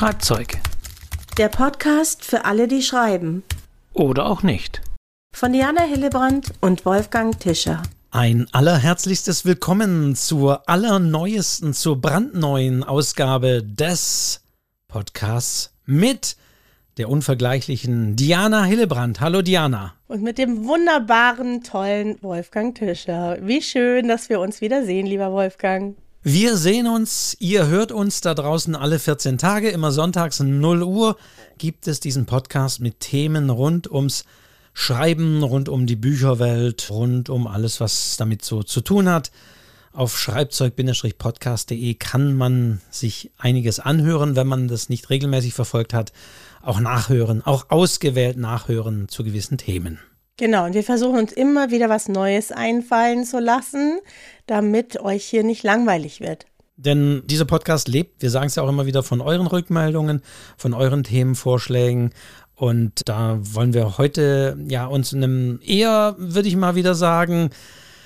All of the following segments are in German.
Schreibzeug. Der Podcast für alle, die schreiben. Oder auch nicht. Von Diana Hillebrand und Wolfgang Tischer. Ein allerherzlichstes Willkommen zur allerneuesten, zur brandneuen Ausgabe des Podcasts mit der unvergleichlichen Diana Hillebrand. Hallo Diana. Und mit dem wunderbaren, tollen Wolfgang Tischer. Wie schön, dass wir uns wiedersehen, lieber Wolfgang. Wir sehen uns, ihr hört uns da draußen alle 14 Tage, immer sonntags 0 Uhr gibt es diesen Podcast mit Themen rund ums Schreiben, rund um die Bücherwelt, rund um alles, was damit so zu tun hat. Auf schreibzeug-podcast.de kann man sich einiges anhören, wenn man das nicht regelmäßig verfolgt hat. Auch nachhören, auch ausgewählt nachhören zu gewissen Themen. Genau, und wir versuchen uns immer wieder was Neues einfallen zu lassen, damit euch hier nicht langweilig wird. Denn dieser Podcast lebt, wir sagen es ja auch immer wieder, von euren Rückmeldungen, von euren Themenvorschlägen. Und da wollen wir heute ja uns einem eher, würde ich mal wieder sagen,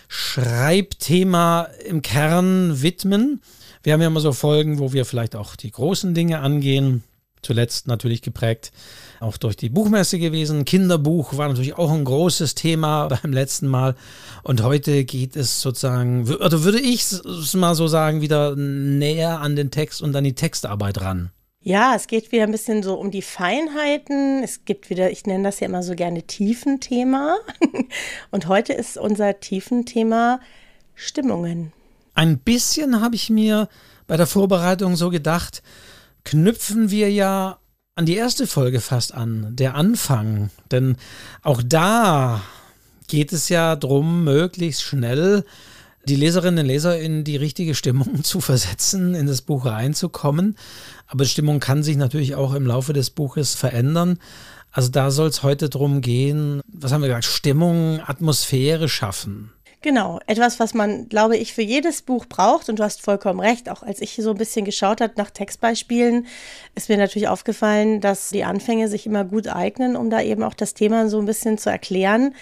Schreibthema im Kern widmen. Wir haben ja immer so Folgen, wo wir vielleicht auch die großen Dinge angehen. Zuletzt natürlich geprägt auch durch die Buchmesse gewesen. Kinderbuch war natürlich auch ein großes Thema beim letzten Mal. Und heute geht es sozusagen, oder würde ich es mal so sagen, wieder näher an den Text und an die Textarbeit ran. Ja, es geht wieder ein bisschen so um die Feinheiten. Es gibt wieder, ich nenne das ja immer so gerne Tiefenthema. Und heute ist unser Tiefenthema Stimmungen. Ein bisschen habe ich mir bei der Vorbereitung so gedacht, knüpfen wir ja an die erste Folge fast an, der Anfang. Denn auch da geht es ja darum, möglichst schnell die Leserinnen und Leser in die richtige Stimmung zu versetzen, in das Buch reinzukommen. Aber Stimmung kann sich natürlich auch im Laufe des Buches verändern. Also da soll es heute darum gehen, was haben wir gesagt, Stimmung, Atmosphäre schaffen. Genau, etwas, was man, glaube ich, für jedes Buch braucht. Und du hast vollkommen recht. Auch als ich so ein bisschen geschaut habe nach Textbeispielen, ist mir natürlich aufgefallen, dass die Anfänge sich immer gut eignen, um da eben auch das Thema so ein bisschen zu erklären,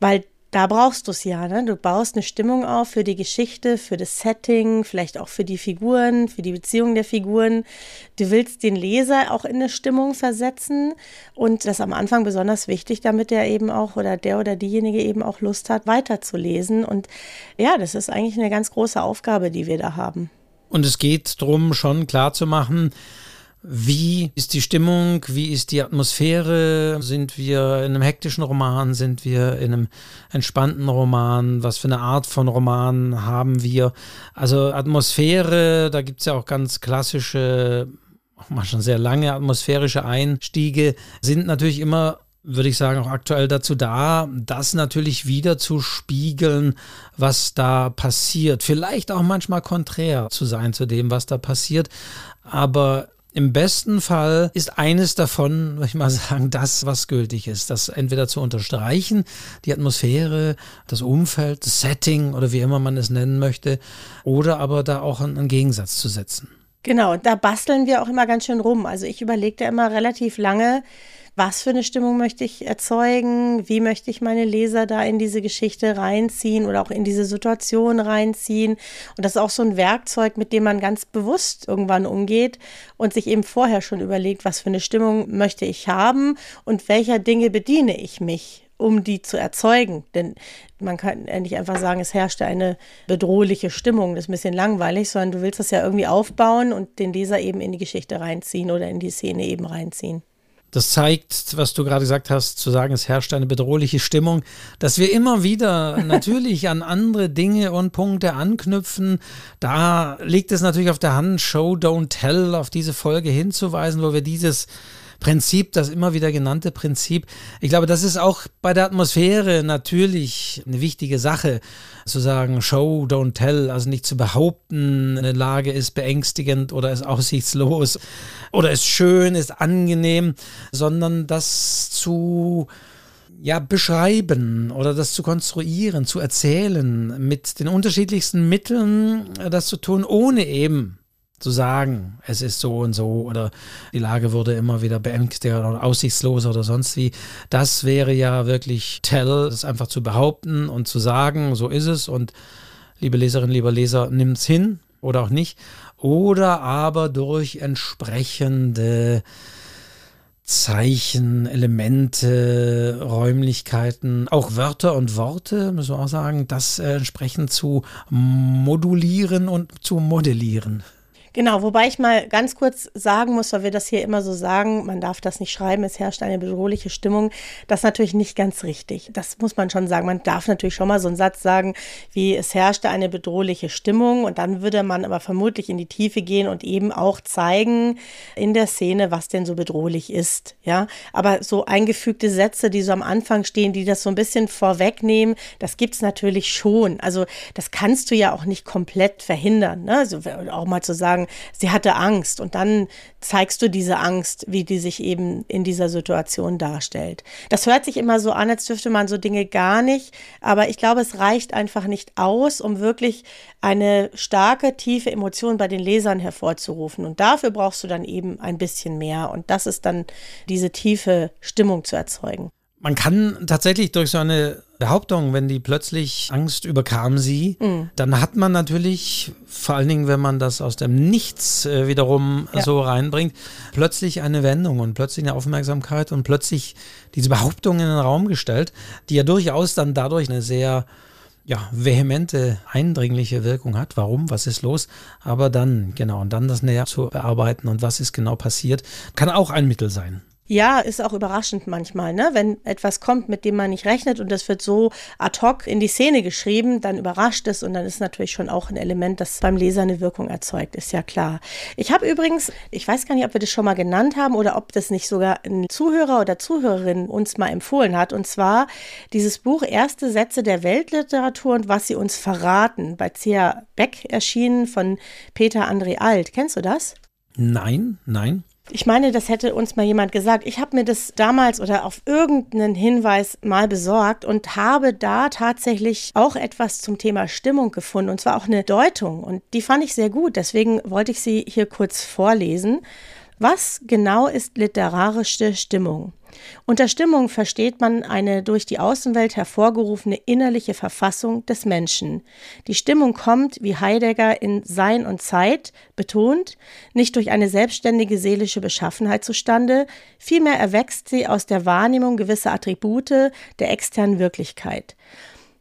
weil da brauchst du es ja. Ne? Du baust eine Stimmung auf für die Geschichte, für das Setting, vielleicht auch für die Figuren, für die Beziehung der Figuren. Du willst den Leser auch in eine Stimmung versetzen und das ist am Anfang besonders wichtig, damit der eben auch oder der oder diejenige eben auch Lust hat, weiterzulesen. Und ja, das ist eigentlich eine ganz große Aufgabe, die wir da haben. Und es geht darum, schon klar zu machen, wie ist die Stimmung? Wie ist die Atmosphäre? Sind wir in einem hektischen Roman? Sind wir in einem entspannten Roman? Was für eine Art von Roman haben wir? Also Atmosphäre, da gibt es ja auch ganz klassische, auch mal schon sehr lange atmosphärische Einstiege, sind natürlich immer würde ich sagen, auch aktuell dazu da, das natürlich wieder zu spiegeln, was da passiert. Vielleicht auch manchmal konträr zu sein zu dem, was da passiert. Aber im besten Fall ist eines davon, würde ich mal sagen, das, was gültig ist. Das entweder zu unterstreichen, die Atmosphäre, das Umfeld, das Setting oder wie immer man es nennen möchte, oder aber da auch einen Gegensatz zu setzen. Genau, da basteln wir auch immer ganz schön rum. Also ich überlege da immer relativ lange, was für eine Stimmung möchte ich erzeugen, wie möchte ich meine Leser da in diese Geschichte reinziehen oder auch in diese Situation reinziehen. Und das ist auch so ein Werkzeug, mit dem man ganz bewusst irgendwann umgeht und sich eben vorher schon überlegt, was für eine Stimmung möchte ich haben und welcher Dinge bediene ich mich um die zu erzeugen. Denn man kann nicht einfach sagen, es herrschte eine bedrohliche Stimmung, das ist ein bisschen langweilig, sondern du willst das ja irgendwie aufbauen und den Leser eben in die Geschichte reinziehen oder in die Szene eben reinziehen. Das zeigt, was du gerade gesagt hast, zu sagen, es herrscht eine bedrohliche Stimmung, dass wir immer wieder natürlich an andere Dinge und Punkte anknüpfen. Da liegt es natürlich auf der Hand, Show, Don't Tell, auf diese Folge hinzuweisen, wo wir dieses Prinzip, das immer wieder genannte Prinzip. Ich glaube, das ist auch bei der Atmosphäre natürlich eine wichtige Sache, zu sagen, Show, don't tell, also nicht zu behaupten, eine Lage ist beängstigend oder ist aussichtslos oder ist schön, ist angenehm, sondern das zu ja, beschreiben oder das zu konstruieren, zu erzählen, mit den unterschiedlichsten Mitteln das zu tun, ohne eben zu sagen, es ist so und so oder die Lage wurde immer wieder beängstigter oder aussichtsloser oder sonst wie. Das wäre ja wirklich Tell, das einfach zu behaupten und zu sagen, so ist es und liebe Leserinnen, lieber Leser, nimmt's hin oder auch nicht. Oder aber durch entsprechende Zeichen, Elemente, Räumlichkeiten, auch Wörter und Worte, müssen wir auch sagen, das äh, entsprechend zu modulieren und zu modellieren. Genau, wobei ich mal ganz kurz sagen muss, weil wir das hier immer so sagen, man darf das nicht schreiben, es herrscht eine bedrohliche Stimmung. Das ist natürlich nicht ganz richtig. Das muss man schon sagen. Man darf natürlich schon mal so einen Satz sagen, wie es herrschte eine bedrohliche Stimmung und dann würde man aber vermutlich in die Tiefe gehen und eben auch zeigen in der Szene, was denn so bedrohlich ist. Ja, aber so eingefügte Sätze, die so am Anfang stehen, die das so ein bisschen vorwegnehmen, das gibt's natürlich schon. Also das kannst du ja auch nicht komplett verhindern. Ne? Also auch mal zu sagen, sie hatte Angst und dann zeigst du diese Angst, wie die sich eben in dieser Situation darstellt. Das hört sich immer so an, als dürfte man so Dinge gar nicht, aber ich glaube, es reicht einfach nicht aus, um wirklich eine starke, tiefe Emotion bei den Lesern hervorzurufen. Und dafür brauchst du dann eben ein bisschen mehr. Und das ist dann diese tiefe Stimmung zu erzeugen. Man kann tatsächlich durch so eine Behauptung, wenn die plötzlich Angst überkam sie, mhm. dann hat man natürlich, vor allen Dingen, wenn man das aus dem Nichts äh, wiederum ja. so reinbringt, plötzlich eine Wendung und plötzlich eine Aufmerksamkeit und plötzlich diese Behauptung in den Raum gestellt, die ja durchaus dann dadurch eine sehr ja, vehemente, eindringliche Wirkung hat. Warum? Was ist los? Aber dann, genau, und dann das näher zu bearbeiten und was ist genau passiert, kann auch ein Mittel sein. Ja, ist auch überraschend manchmal, ne? Wenn etwas kommt, mit dem man nicht rechnet und das wird so ad hoc in die Szene geschrieben, dann überrascht es und dann ist natürlich schon auch ein Element, das beim Leser eine Wirkung erzeugt, ist ja klar. Ich habe übrigens, ich weiß gar nicht, ob wir das schon mal genannt haben oder ob das nicht sogar ein Zuhörer oder Zuhörerin uns mal empfohlen hat, und zwar dieses Buch Erste Sätze der Weltliteratur und was sie uns verraten, bei C.A. Beck erschienen von Peter André Alt. Kennst du das? Nein, nein. Ich meine, das hätte uns mal jemand gesagt. Ich habe mir das damals oder auf irgendeinen Hinweis mal besorgt und habe da tatsächlich auch etwas zum Thema Stimmung gefunden und zwar auch eine Deutung und die fand ich sehr gut. Deswegen wollte ich sie hier kurz vorlesen. Was genau ist literarische Stimmung? Unter Stimmung versteht man eine durch die Außenwelt hervorgerufene innerliche Verfassung des Menschen. Die Stimmung kommt, wie Heidegger in Sein und Zeit betont, nicht durch eine selbstständige seelische Beschaffenheit zustande, vielmehr erwächst sie aus der Wahrnehmung gewisser Attribute der externen Wirklichkeit.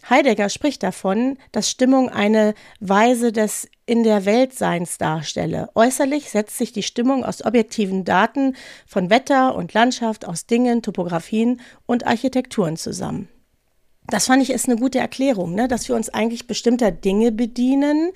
Heidegger spricht davon, dass Stimmung eine Weise des in der Weltseins darstelle. Äußerlich setzt sich die Stimmung aus objektiven Daten von Wetter und Landschaft, aus Dingen, Topografien und Architekturen zusammen. Das fand ich ist eine gute Erklärung, ne? dass wir uns eigentlich bestimmter Dinge bedienen,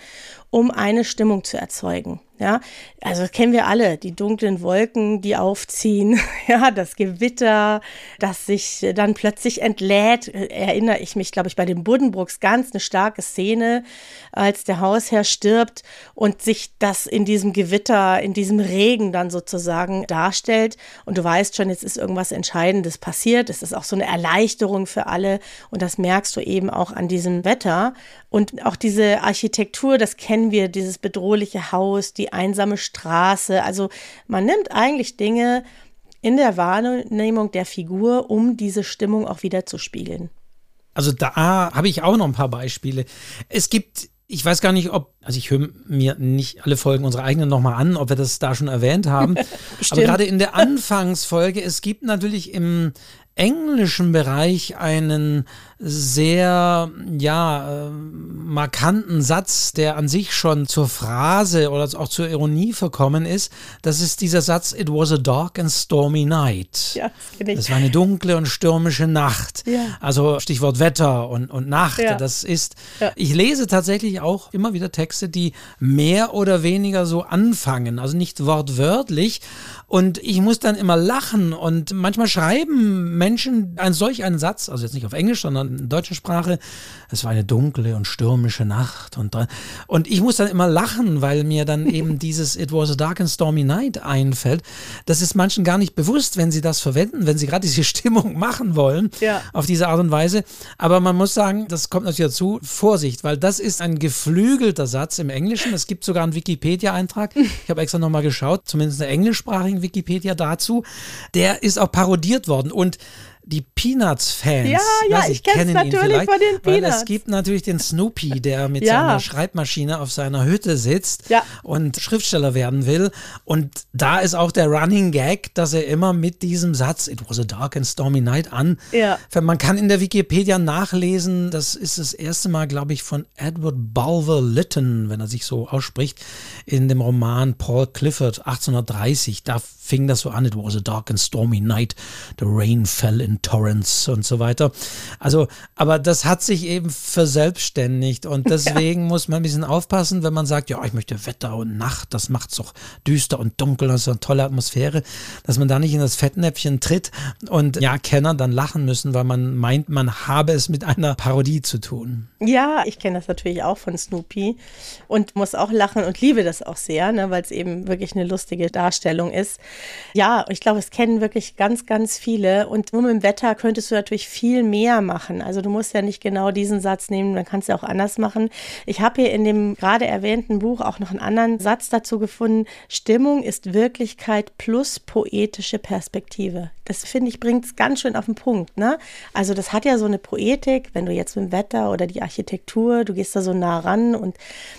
um eine Stimmung zu erzeugen. Ja, also kennen wir alle, die dunklen Wolken, die aufziehen, ja, das Gewitter, das sich dann plötzlich entlädt. Erinnere ich mich, glaube ich, bei den Buddenbrooks ganz eine starke Szene, als der Hausherr stirbt und sich das in diesem Gewitter, in diesem Regen dann sozusagen darstellt. Und du weißt schon, jetzt ist irgendwas Entscheidendes passiert. Es ist auch so eine Erleichterung für alle. Und das merkst du eben auch an diesem Wetter. Und auch diese Architektur, das kennen wir, dieses bedrohliche Haus, die einsame Straße. Also man nimmt eigentlich Dinge in der Wahrnehmung der Figur, um diese Stimmung auch wieder zu spiegeln. Also da habe ich auch noch ein paar Beispiele. Es gibt, ich weiß gar nicht, ob, also ich höre mir nicht alle Folgen unserer eigenen nochmal an, ob wir das da schon erwähnt haben. Aber gerade in der Anfangsfolge, es gibt natürlich im englischen Bereich einen sehr, ja, äh, markanten Satz, der an sich schon zur Phrase oder auch zur Ironie verkommen ist. Das ist dieser Satz, It was a dark and stormy night. Ja, das, das war eine dunkle und stürmische Nacht. Ja. Also Stichwort Wetter und, und Nacht. Ja. Das ist, ich lese tatsächlich auch immer wieder Texte, die mehr oder weniger so anfangen. Also nicht wortwörtlich. Und ich muss dann immer lachen und manchmal schreiben Menschen einen solch einen Satz, also jetzt nicht auf Englisch, sondern in deutscher Sprache. Es war eine dunkle und stürmische Nacht und, und ich muss dann immer lachen, weil mir dann eben dieses It was a dark and stormy night einfällt. Das ist manchen gar nicht bewusst, wenn sie das verwenden, wenn sie gerade diese Stimmung machen wollen, ja. auf diese Art und Weise. Aber man muss sagen, das kommt natürlich dazu, Vorsicht, weil das ist ein geflügelter Satz im Englischen. Es gibt sogar einen Wikipedia-Eintrag. Ich habe extra nochmal geschaut, zumindest einen englischsprachigen Wikipedia dazu. Der ist auch parodiert worden und die Peanuts-Fans. Ja, ja, ich, ich kenne natürlich von den Peanuts. Weil es gibt natürlich den Snoopy, der mit ja. seiner Schreibmaschine auf seiner Hütte sitzt ja. und Schriftsteller werden will. Und da ist auch der Running Gag, dass er immer mit diesem Satz, It was a dark and stormy night, an. Ja. Man kann in der Wikipedia nachlesen, das ist das erste Mal, glaube ich, von Edward Bulwer Lytton, wenn er sich so ausspricht, in dem Roman Paul Clifford 1830. Da fing das so an, it was a dark and stormy night, the rain fell in torrents und so weiter. Also, aber das hat sich eben verselbstständigt und deswegen ja. muss man ein bisschen aufpassen, wenn man sagt, ja, ich möchte Wetter und Nacht, das macht es doch düster und dunkel, das ist eine tolle Atmosphäre, dass man da nicht in das Fettnäpfchen tritt und ja, Kenner dann lachen müssen, weil man meint, man habe es mit einer Parodie zu tun. Ja, ich kenne das natürlich auch von Snoopy und muss auch lachen und liebe das auch sehr, ne, weil es eben wirklich eine lustige Darstellung ist. Ja, ich glaube, es kennen wirklich ganz, ganz viele. Und nur mit dem Wetter könntest du natürlich viel mehr machen. Also du musst ja nicht genau diesen Satz nehmen, man kann es ja auch anders machen. Ich habe hier in dem gerade erwähnten Buch auch noch einen anderen Satz dazu gefunden. Stimmung ist Wirklichkeit plus poetische Perspektive. Das finde ich bringt es ganz schön auf den Punkt. Ne? Also das hat ja so eine Poetik, wenn du jetzt mit dem Wetter oder die Architektur, du gehst da so nah ran und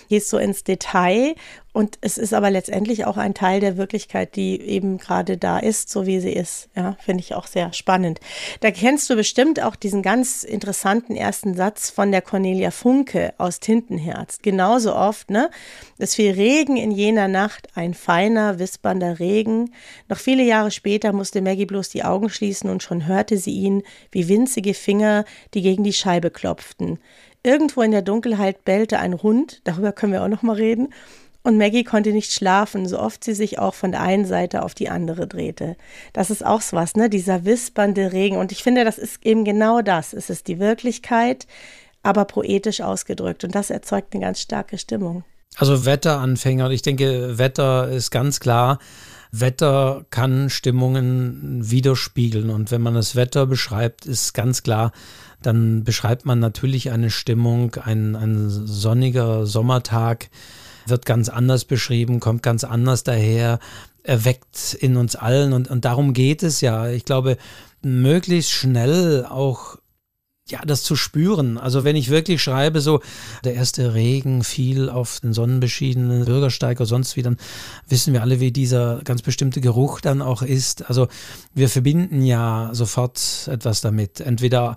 gehst so ins Detail und es ist aber letztendlich auch ein Teil der Wirklichkeit, die eben gerade da ist, so wie sie ist. Ja, finde ich auch sehr spannend. Da kennst du bestimmt auch diesen ganz interessanten ersten Satz von der Cornelia Funke aus Tintenherz. Genauso oft, ne? Es fiel Regen in jener Nacht, ein feiner, wispernder Regen. Noch viele Jahre später musste Maggie bloß die Augen schließen und schon hörte sie ihn wie winzige Finger, die gegen die Scheibe klopften. Irgendwo in der Dunkelheit bellte ein Hund, darüber können wir auch noch mal reden, und Maggie konnte nicht schlafen, so oft sie sich auch von der einen Seite auf die andere drehte. Das ist auch so was, ne? Dieser wispernde Regen. Und ich finde, das ist eben genau das. Es ist die Wirklichkeit, aber poetisch ausgedrückt. Und das erzeugt eine ganz starke Stimmung. Also Wetteranfänger. Ich denke, Wetter ist ganz klar. Wetter kann Stimmungen widerspiegeln. Und wenn man das Wetter beschreibt, ist ganz klar, dann beschreibt man natürlich eine Stimmung, ein, ein sonniger Sommertag wird ganz anders beschrieben, kommt ganz anders daher, erweckt in uns allen und, und darum geht es ja. Ich glaube, möglichst schnell auch ja, das zu spüren. Also wenn ich wirklich schreibe, so der erste Regen fiel auf den sonnenbeschiedenen Bürgersteig oder sonst wie, dann wissen wir alle, wie dieser ganz bestimmte Geruch dann auch ist. Also wir verbinden ja sofort etwas damit. Entweder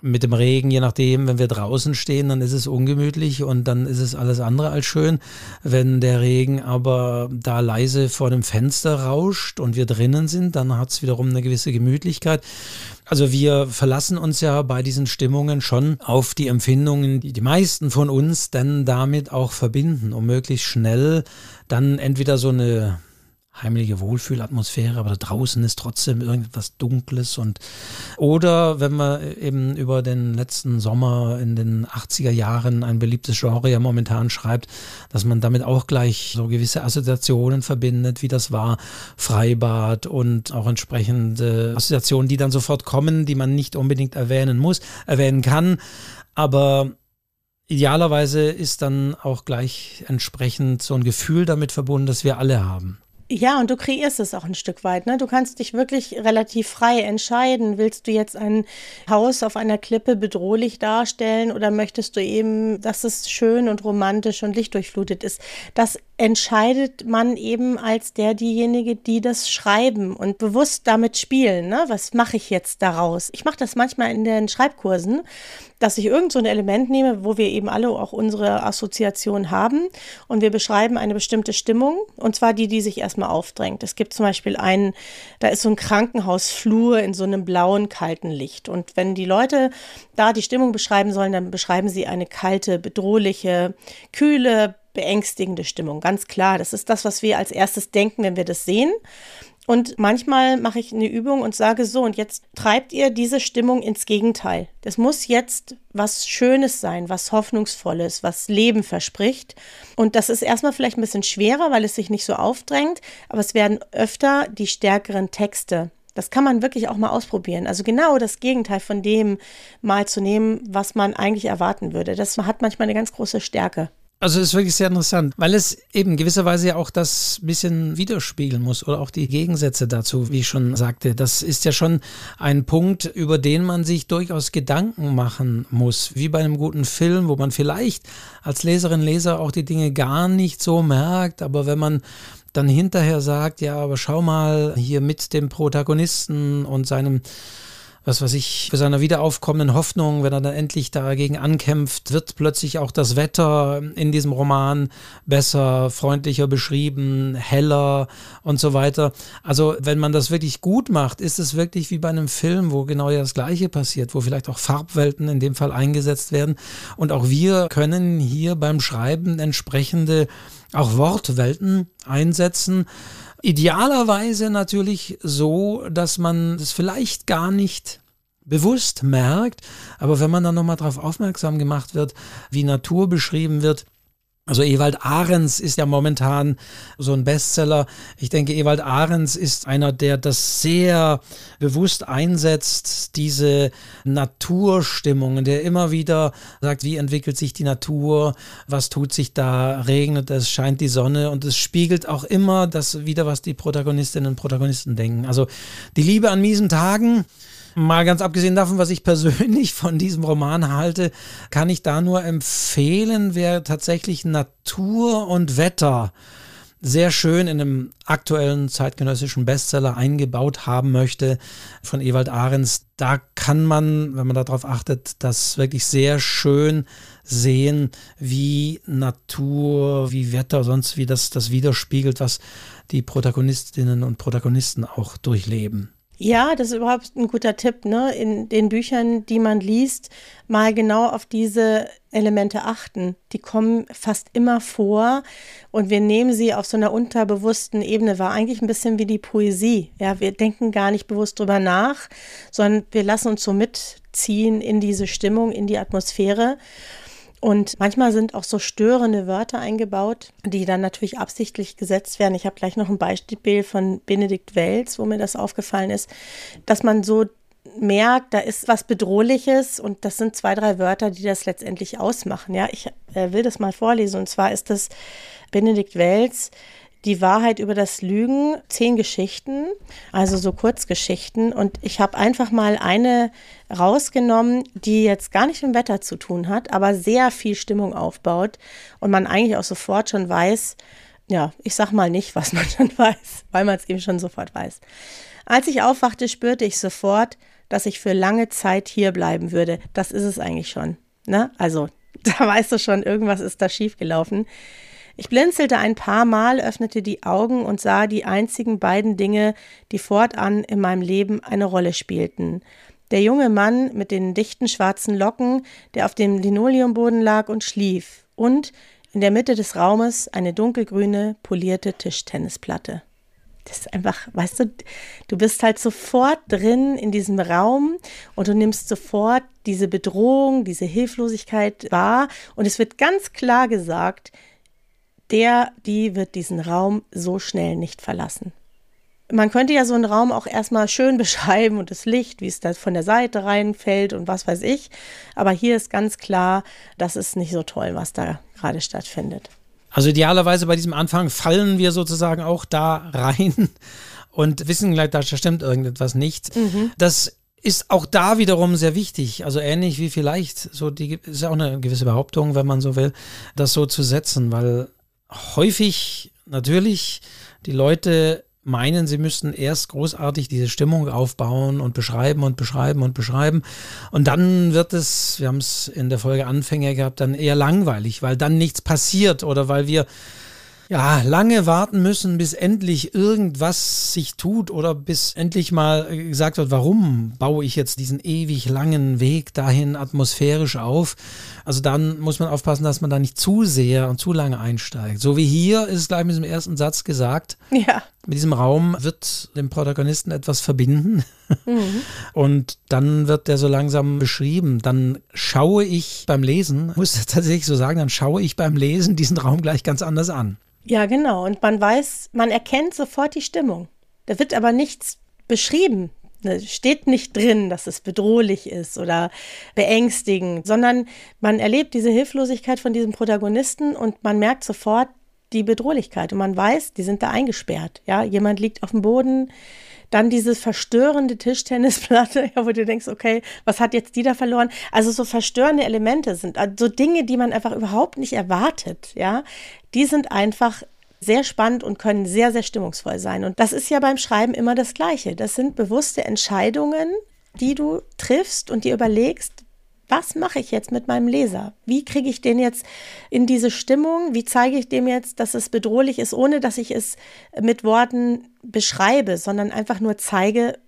mit dem Regen, je nachdem, wenn wir draußen stehen, dann ist es ungemütlich und dann ist es alles andere als schön. Wenn der Regen aber da leise vor dem Fenster rauscht und wir drinnen sind, dann hat es wiederum eine gewisse Gemütlichkeit. Also wir verlassen uns ja bei diesen Stimmungen schon auf die Empfindungen, die die meisten von uns dann damit auch verbinden, um möglichst schnell dann entweder so eine heimliche Wohlfühlatmosphäre, aber da draußen ist trotzdem irgendetwas Dunkles und oder wenn man eben über den letzten Sommer in den 80er Jahren ein beliebtes Genre ja momentan schreibt, dass man damit auch gleich so gewisse Assoziationen verbindet, wie das war, Freibad und auch entsprechende Assoziationen, die dann sofort kommen, die man nicht unbedingt erwähnen muss, erwähnen kann, aber Idealerweise ist dann auch gleich entsprechend so ein Gefühl damit verbunden, das wir alle haben. Ja, und du kreierst es auch ein Stück weit. Ne? Du kannst dich wirklich relativ frei entscheiden. Willst du jetzt ein Haus auf einer Klippe bedrohlich darstellen oder möchtest du eben, dass es schön und romantisch und lichtdurchflutet ist? Das entscheidet man eben als der, diejenige, die das schreiben und bewusst damit spielen. Ne? Was mache ich jetzt daraus? Ich mache das manchmal in den Schreibkursen dass ich irgend so ein Element nehme, wo wir eben alle auch unsere Assoziation haben und wir beschreiben eine bestimmte Stimmung und zwar die, die sich erstmal aufdrängt. Es gibt zum Beispiel einen, da ist so ein Krankenhausflur in so einem blauen, kalten Licht und wenn die Leute da die Stimmung beschreiben sollen, dann beschreiben sie eine kalte, bedrohliche, kühle, beängstigende Stimmung. Ganz klar, das ist das, was wir als erstes denken, wenn wir das sehen. Und manchmal mache ich eine Übung und sage so, und jetzt treibt ihr diese Stimmung ins Gegenteil. Das muss jetzt was Schönes sein, was Hoffnungsvolles, was Leben verspricht. Und das ist erstmal vielleicht ein bisschen schwerer, weil es sich nicht so aufdrängt, aber es werden öfter die stärkeren Texte. Das kann man wirklich auch mal ausprobieren. Also genau das Gegenteil von dem mal zu nehmen, was man eigentlich erwarten würde. Das hat manchmal eine ganz große Stärke. Also es ist wirklich sehr interessant, weil es eben gewisserweise ja auch das bisschen widerspiegeln muss oder auch die Gegensätze dazu, wie ich schon sagte. Das ist ja schon ein Punkt, über den man sich durchaus Gedanken machen muss, wie bei einem guten Film, wo man vielleicht als Leserin, Leser auch die Dinge gar nicht so merkt, aber wenn man dann hinterher sagt, ja, aber schau mal hier mit dem Protagonisten und seinem was weiß ich, für seine wiederaufkommenden Hoffnung, wenn er dann endlich dagegen ankämpft, wird plötzlich auch das Wetter in diesem Roman besser, freundlicher beschrieben, heller und so weiter. Also wenn man das wirklich gut macht, ist es wirklich wie bei einem Film, wo genau das Gleiche passiert, wo vielleicht auch Farbwelten in dem Fall eingesetzt werden. Und auch wir können hier beim Schreiben entsprechende auch Wortwelten einsetzen. Idealerweise natürlich so, dass man es vielleicht gar nicht bewusst merkt, aber wenn man dann nochmal darauf aufmerksam gemacht wird, wie Natur beschrieben wird, also Ewald Ahrens ist ja momentan so ein Bestseller. Ich denke, Ewald Ahrens ist einer, der das sehr bewusst einsetzt, diese Naturstimmungen, der immer wieder sagt, wie entwickelt sich die Natur, was tut sich da, regnet es, scheint die Sonne und es spiegelt auch immer das wieder, was die Protagonistinnen und Protagonisten denken. Also die Liebe an miesen Tagen, Mal ganz abgesehen davon, was ich persönlich von diesem Roman halte, kann ich da nur empfehlen, wer tatsächlich Natur und Wetter sehr schön in einem aktuellen zeitgenössischen Bestseller eingebaut haben möchte von Ewald Ahrens. Da kann man, wenn man darauf achtet, das wirklich sehr schön sehen, wie Natur, wie Wetter, sonst wie das, das widerspiegelt, was die Protagonistinnen und Protagonisten auch durchleben. Ja, das ist überhaupt ein guter Tipp, ne? In den Büchern, die man liest, mal genau auf diese Elemente achten. Die kommen fast immer vor und wir nehmen sie auf so einer unterbewussten Ebene wahr. Eigentlich ein bisschen wie die Poesie. Ja, wir denken gar nicht bewusst drüber nach, sondern wir lassen uns so mitziehen in diese Stimmung, in die Atmosphäre. Und manchmal sind auch so störende Wörter eingebaut, die dann natürlich absichtlich gesetzt werden. Ich habe gleich noch ein Beispiel von Benedikt Welz, wo mir das aufgefallen ist, dass man so merkt, da ist was Bedrohliches und das sind zwei, drei Wörter, die das letztendlich ausmachen. Ja, ich äh, will das mal vorlesen und zwar ist das Benedikt Welz, die Wahrheit über das Lügen, zehn Geschichten, also so Kurzgeschichten. Und ich habe einfach mal eine rausgenommen, die jetzt gar nicht mit dem Wetter zu tun hat, aber sehr viel Stimmung aufbaut und man eigentlich auch sofort schon weiß, ja, ich sag mal nicht, was man schon weiß, weil man es eben schon sofort weiß. Als ich aufwachte, spürte ich sofort, dass ich für lange Zeit hier bleiben würde. Das ist es eigentlich schon. Ne? Also, da weißt du schon, irgendwas ist da schiefgelaufen. Ich blinzelte ein paar Mal, öffnete die Augen und sah die einzigen beiden Dinge, die fortan in meinem Leben eine Rolle spielten. Der junge Mann mit den dichten schwarzen Locken, der auf dem Linoleumboden lag und schlief, und in der Mitte des Raumes eine dunkelgrüne, polierte Tischtennisplatte. Das ist einfach, weißt du, du bist halt sofort drin in diesem Raum und du nimmst sofort diese Bedrohung, diese Hilflosigkeit wahr und es wird ganz klar gesagt, der, die wird diesen Raum so schnell nicht verlassen. Man könnte ja so einen Raum auch erstmal schön beschreiben und das Licht, wie es da von der Seite reinfällt und was weiß ich. Aber hier ist ganz klar, das ist nicht so toll, was da gerade stattfindet. Also idealerweise bei diesem Anfang fallen wir sozusagen auch da rein und wissen gleich, da stimmt irgendetwas nicht. Mhm. Das ist auch da wiederum sehr wichtig. Also ähnlich wie vielleicht, so die ist ja auch eine gewisse Behauptung, wenn man so will, das so zu setzen, weil häufig natürlich die Leute meinen, sie müssten erst großartig diese Stimmung aufbauen und beschreiben und beschreiben und beschreiben. Und dann wird es, wir haben es in der Folge Anfänger gehabt, dann eher langweilig, weil dann nichts passiert oder weil wir ja, lange warten müssen, bis endlich irgendwas sich tut oder bis endlich mal gesagt wird, warum baue ich jetzt diesen ewig langen Weg dahin atmosphärisch auf. Also dann muss man aufpassen, dass man da nicht zu sehr und zu lange einsteigt. So wie hier ist es gleich mit dem ersten Satz gesagt. Ja. Mit diesem Raum wird dem Protagonisten etwas verbinden. Mhm. Und dann wird der so langsam beschrieben. Dann schaue ich beim Lesen, muss tatsächlich so sagen, dann schaue ich beim Lesen diesen Raum gleich ganz anders an. Ja, genau. Und man weiß, man erkennt sofort die Stimmung. Da wird aber nichts beschrieben. Ne, steht nicht drin, dass es bedrohlich ist oder beängstigend, sondern man erlebt diese Hilflosigkeit von diesem Protagonisten und man merkt sofort die Bedrohlichkeit und man weiß, die sind da eingesperrt. Ja, jemand liegt auf dem Boden, dann dieses verstörende Tischtennisplatte, wo du denkst, okay, was hat jetzt die da verloren? Also so verstörende Elemente sind, also Dinge, die man einfach überhaupt nicht erwartet, ja, die sind einfach sehr spannend und können sehr, sehr stimmungsvoll sein. Und das ist ja beim Schreiben immer das Gleiche. Das sind bewusste Entscheidungen, die du triffst und dir überlegst, was mache ich jetzt mit meinem Leser? Wie kriege ich den jetzt in diese Stimmung? Wie zeige ich dem jetzt, dass es bedrohlich ist, ohne dass ich es mit Worten beschreibe, sondern einfach nur zeige,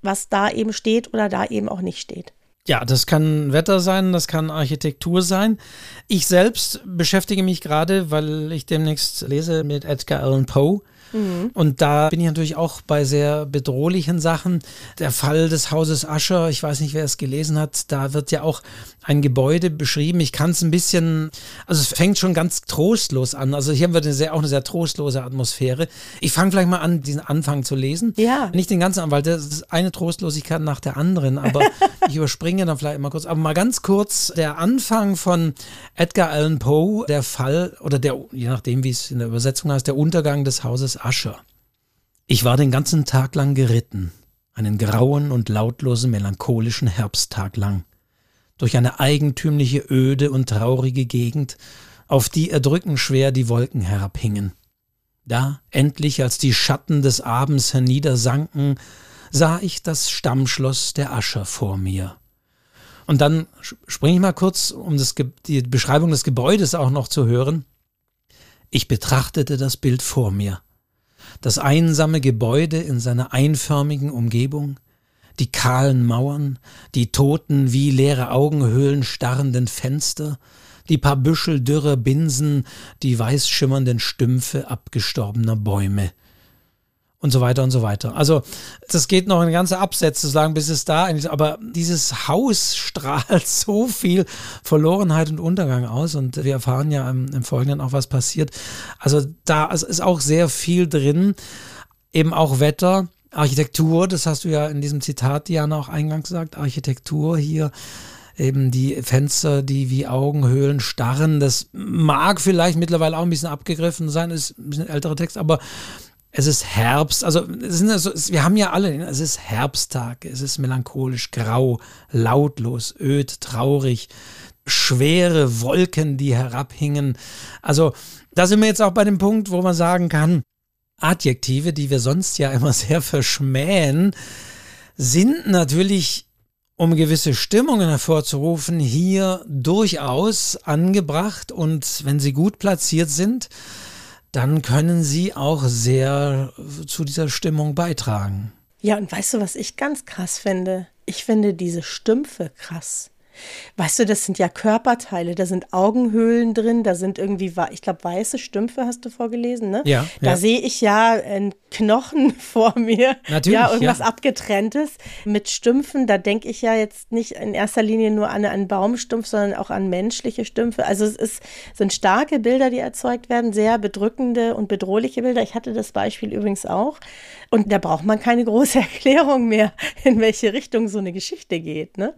was da eben steht oder da eben auch nicht steht? Ja, das kann Wetter sein, das kann Architektur sein. Ich selbst beschäftige mich gerade, weil ich demnächst lese mit Edgar Allan Poe Mhm. Und da bin ich natürlich auch bei sehr bedrohlichen Sachen. Der Fall des Hauses Ascher, ich weiß nicht, wer es gelesen hat, da wird ja auch ein Gebäude beschrieben. Ich kann es ein bisschen, also es fängt schon ganz trostlos an. Also hier haben wir eine sehr, auch eine sehr trostlose Atmosphäre. Ich fange vielleicht mal an, diesen Anfang zu lesen. Ja. Nicht den ganzen, weil das ist eine Trostlosigkeit nach der anderen, aber ich überspringe dann vielleicht mal kurz. Aber mal ganz kurz, der Anfang von Edgar Allan Poe, der Fall, oder der, je nachdem, wie es in der Übersetzung heißt, der Untergang des Hauses Ascher. Ich war den ganzen Tag lang geritten, einen grauen und lautlosen melancholischen Herbsttag lang, durch eine eigentümliche öde und traurige Gegend, auf die erdrückend schwer die Wolken herabhingen. Da, endlich, als die Schatten des Abends herniedersanken, sah ich das Stammschloss der Ascher vor mir. Und dann springe ich mal kurz, um das, die Beschreibung des Gebäudes auch noch zu hören. Ich betrachtete das Bild vor mir das einsame Gebäude in seiner einförmigen Umgebung, die kahlen Mauern, die toten, wie leere Augenhöhlen starrenden Fenster, die paar Büschel dürrer Binsen, die weiß schimmernden Stümpfe abgestorbener Bäume und so weiter und so weiter. Also das geht noch eine ganze Absätze sagen, bis es da ist. Aber dieses Haus strahlt so viel Verlorenheit und Untergang aus und wir erfahren ja im, im Folgenden auch, was passiert. Also da ist auch sehr viel drin, eben auch Wetter. Architektur, das hast du ja in diesem Zitat, Diana, auch eingangs gesagt, Architektur hier eben die Fenster, die wie Augenhöhlen starren. Das mag vielleicht mittlerweile auch ein bisschen abgegriffen sein, ist ein bisschen älterer Text, aber es ist Herbst, also, also wir haben ja alle, es ist Herbsttag, es ist melancholisch, grau, lautlos, öd, traurig, schwere Wolken, die herabhingen. Also da sind wir jetzt auch bei dem Punkt, wo man sagen kann, Adjektive, die wir sonst ja immer sehr verschmähen, sind natürlich, um gewisse Stimmungen hervorzurufen, hier durchaus angebracht und wenn sie gut platziert sind, dann können sie auch sehr zu dieser Stimmung beitragen. Ja, und weißt du, was ich ganz krass finde? Ich finde diese Stümpfe krass. Weißt du, das sind ja Körperteile, da sind Augenhöhlen drin, da sind irgendwie, ich glaube, weiße Stümpfe hast du vorgelesen, ne? Ja. Da ja. sehe ich ja einen Knochen vor mir. Natürlich. Ja, irgendwas ja. abgetrenntes. Mit Stümpfen, da denke ich ja jetzt nicht in erster Linie nur an einen Baumstumpf, sondern auch an menschliche Stümpfe. Also es ist, sind starke Bilder, die erzeugt werden, sehr bedrückende und bedrohliche Bilder. Ich hatte das Beispiel übrigens auch. Und da braucht man keine große Erklärung mehr, in welche Richtung so eine Geschichte geht, ne?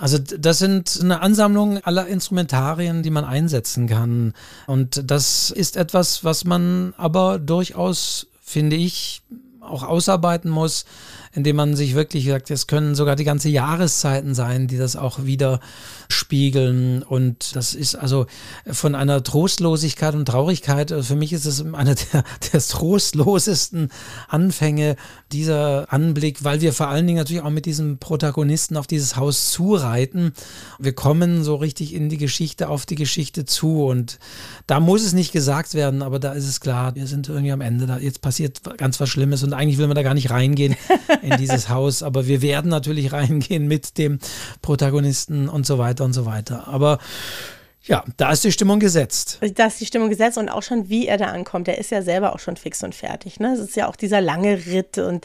Also das sind eine Ansammlung aller Instrumentarien, die man einsetzen kann. Und das ist etwas, was man aber durchaus, finde ich, auch ausarbeiten muss, indem man sich wirklich sagt, es können sogar die ganze Jahreszeiten sein, die das auch wieder spiegeln. Und das ist also von einer Trostlosigkeit und Traurigkeit, also für mich ist es einer der, der trostlosesten Anfänge, dieser Anblick, weil wir vor allen Dingen natürlich auch mit diesem Protagonisten auf dieses Haus zureiten. Wir kommen so richtig in die Geschichte, auf die Geschichte zu. Und da muss es nicht gesagt werden, aber da ist es klar, wir sind irgendwie am Ende, da jetzt passiert ganz was Schlimmes und eigentlich will man da gar nicht reingehen in dieses Haus, aber wir werden natürlich reingehen mit dem Protagonisten und so weiter und so weiter. Aber Ja, da ist die Stimmung gesetzt. Da ist die Stimmung gesetzt und auch schon, wie er da ankommt. Der ist ja selber auch schon fix und fertig. Ne? Es ist ja auch dieser lange Ritt und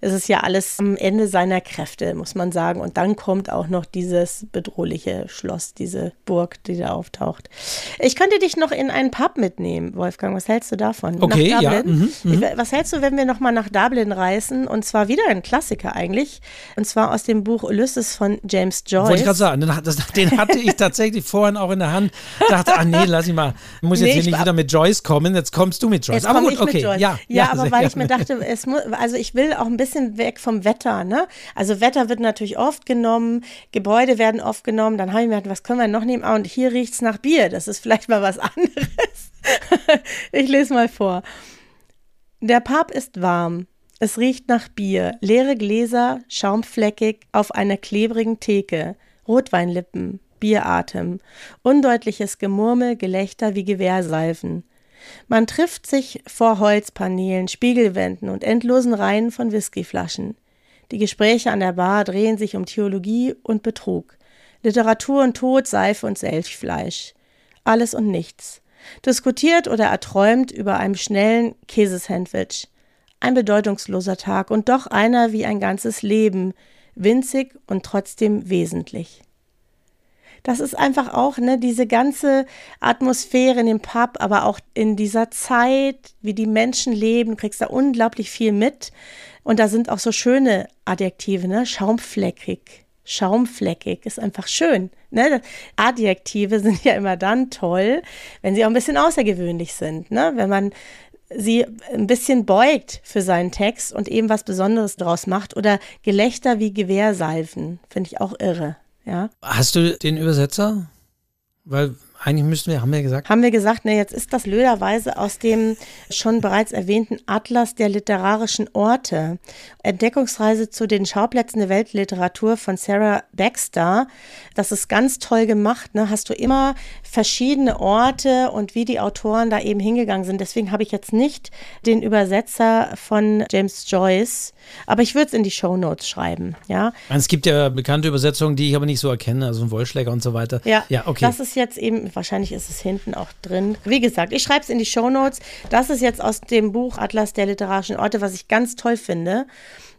es ist ja alles am Ende seiner Kräfte, muss man sagen. Und dann kommt auch noch dieses bedrohliche Schloss, diese Burg, die da auftaucht. Ich könnte dich noch in einen Pub mitnehmen, Wolfgang. Was hältst du davon? Okay, ja. Mhm, mhm. Was hältst du, wenn wir nochmal nach Dublin reisen? Und zwar wieder ein Klassiker eigentlich. Und zwar aus dem Buch Ulysses von James Joyce. Wollte ich gerade sagen, den hatte ich tatsächlich vorhin auch in der Hand dann dachte, ah nee, lass ich mal. Ich muss jetzt nee, hier nicht wieder mit Joyce kommen, jetzt kommst du mit Joyce. Jetzt aber gut, okay. Ja, ja, ja, aber weil ich mir dachte, es muss, also ich will auch ein bisschen weg vom Wetter, ne? Also Wetter wird natürlich oft genommen, Gebäude werden oft genommen, dann habe ich mir gedacht, was können wir noch nehmen? Ah, und hier riecht es nach Bier, das ist vielleicht mal was anderes. ich lese mal vor. Der Pub ist warm. Es riecht nach Bier, leere Gläser, schaumfleckig auf einer klebrigen Theke, Rotweinlippen, Bieratem, undeutliches Gemurmel, Gelächter wie Gewehrsalven. Man trifft sich vor Holzpaneelen, Spiegelwänden und endlosen Reihen von Whiskyflaschen. Die Gespräche an der Bar drehen sich um Theologie und Betrug, Literatur und Tod, Seife und Selchfleisch. Alles und nichts. Diskutiert oder erträumt über einem schnellen Käsesandwich. Ein bedeutungsloser Tag und doch einer wie ein ganzes Leben, winzig und trotzdem wesentlich das ist einfach auch ne, diese ganze Atmosphäre in dem Pub, aber auch in dieser Zeit, wie die Menschen leben, kriegst da unglaublich viel mit. Und da sind auch so schöne Adjektive, ne? Schaumfleckig. Schaumfleckig ist einfach schön. Ne? Adjektive sind ja immer dann toll, wenn sie auch ein bisschen außergewöhnlich sind. Ne? Wenn man sie ein bisschen beugt für seinen Text und eben was Besonderes draus macht. Oder Gelächter wie Gewehrsalven, finde ich auch irre. Ja. Hast du den Übersetzer? Weil eigentlich müssten wir, haben wir gesagt. Haben wir gesagt, ne, jetzt ist das blöderweise aus dem schon bereits erwähnten Atlas der literarischen Orte. Entdeckungsreise zu den Schauplätzen der Weltliteratur von Sarah Baxter. Das ist ganz toll gemacht. Ne? Hast du immer verschiedene Orte und wie die Autoren da eben hingegangen sind. Deswegen habe ich jetzt nicht den Übersetzer von James Joyce, aber ich würde es in die Show Notes schreiben. Ja. Es gibt ja bekannte Übersetzungen, die ich aber nicht so erkenne, also ein Wollschläger und so weiter. Ja, ja okay. Das ist jetzt eben wahrscheinlich ist es hinten auch drin. Wie gesagt, ich schreibe es in die Show Notes. Das ist jetzt aus dem Buch Atlas der literarischen Orte, was ich ganz toll finde.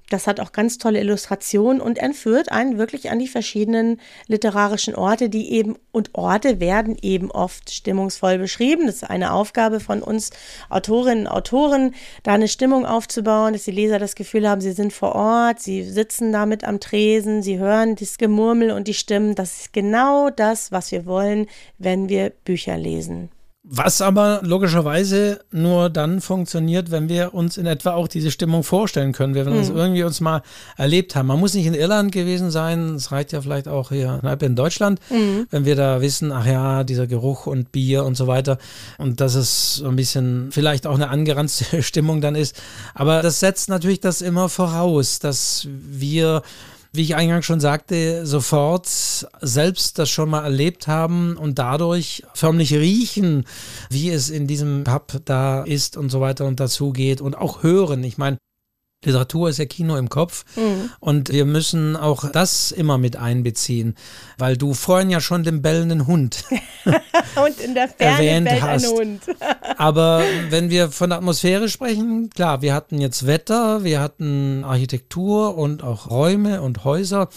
Das hat auch ganz tolle Illustrationen und entführt einen wirklich an die verschiedenen literarischen Orte, die eben, und Orte werden eben oft stimmungsvoll beschrieben. Das ist eine Aufgabe von uns Autorinnen und Autoren, da eine Stimmung aufzubauen, dass die Leser das Gefühl haben, sie sind vor Ort, sie sitzen damit am Tresen, sie hören das Gemurmel und die Stimmen. Das ist genau das, was wir wollen, wenn wir Bücher lesen. Was aber logischerweise nur dann funktioniert, wenn wir uns in etwa auch diese Stimmung vorstellen können, wenn wir mhm. das irgendwie uns mal erlebt haben. Man muss nicht in Irland gewesen sein, es reicht ja vielleicht auch hier in Deutschland, mhm. wenn wir da wissen, ach ja, dieser Geruch und Bier und so weiter und dass es so ein bisschen vielleicht auch eine angeranzte Stimmung dann ist. Aber das setzt natürlich das immer voraus, dass wir wie ich eingangs schon sagte, sofort selbst das schon mal erlebt haben und dadurch förmlich riechen, wie es in diesem Pub da ist und so weiter und dazu geht und auch hören. Ich meine, Literatur ist ja Kino im Kopf mhm. und wir müssen auch das immer mit einbeziehen, weil du vorhin ja schon den bellenden Hund und in der Ferne erwähnt hast. Hund. Aber wenn wir von der Atmosphäre sprechen, klar, wir hatten jetzt Wetter, wir hatten Architektur und auch Räume und Häuser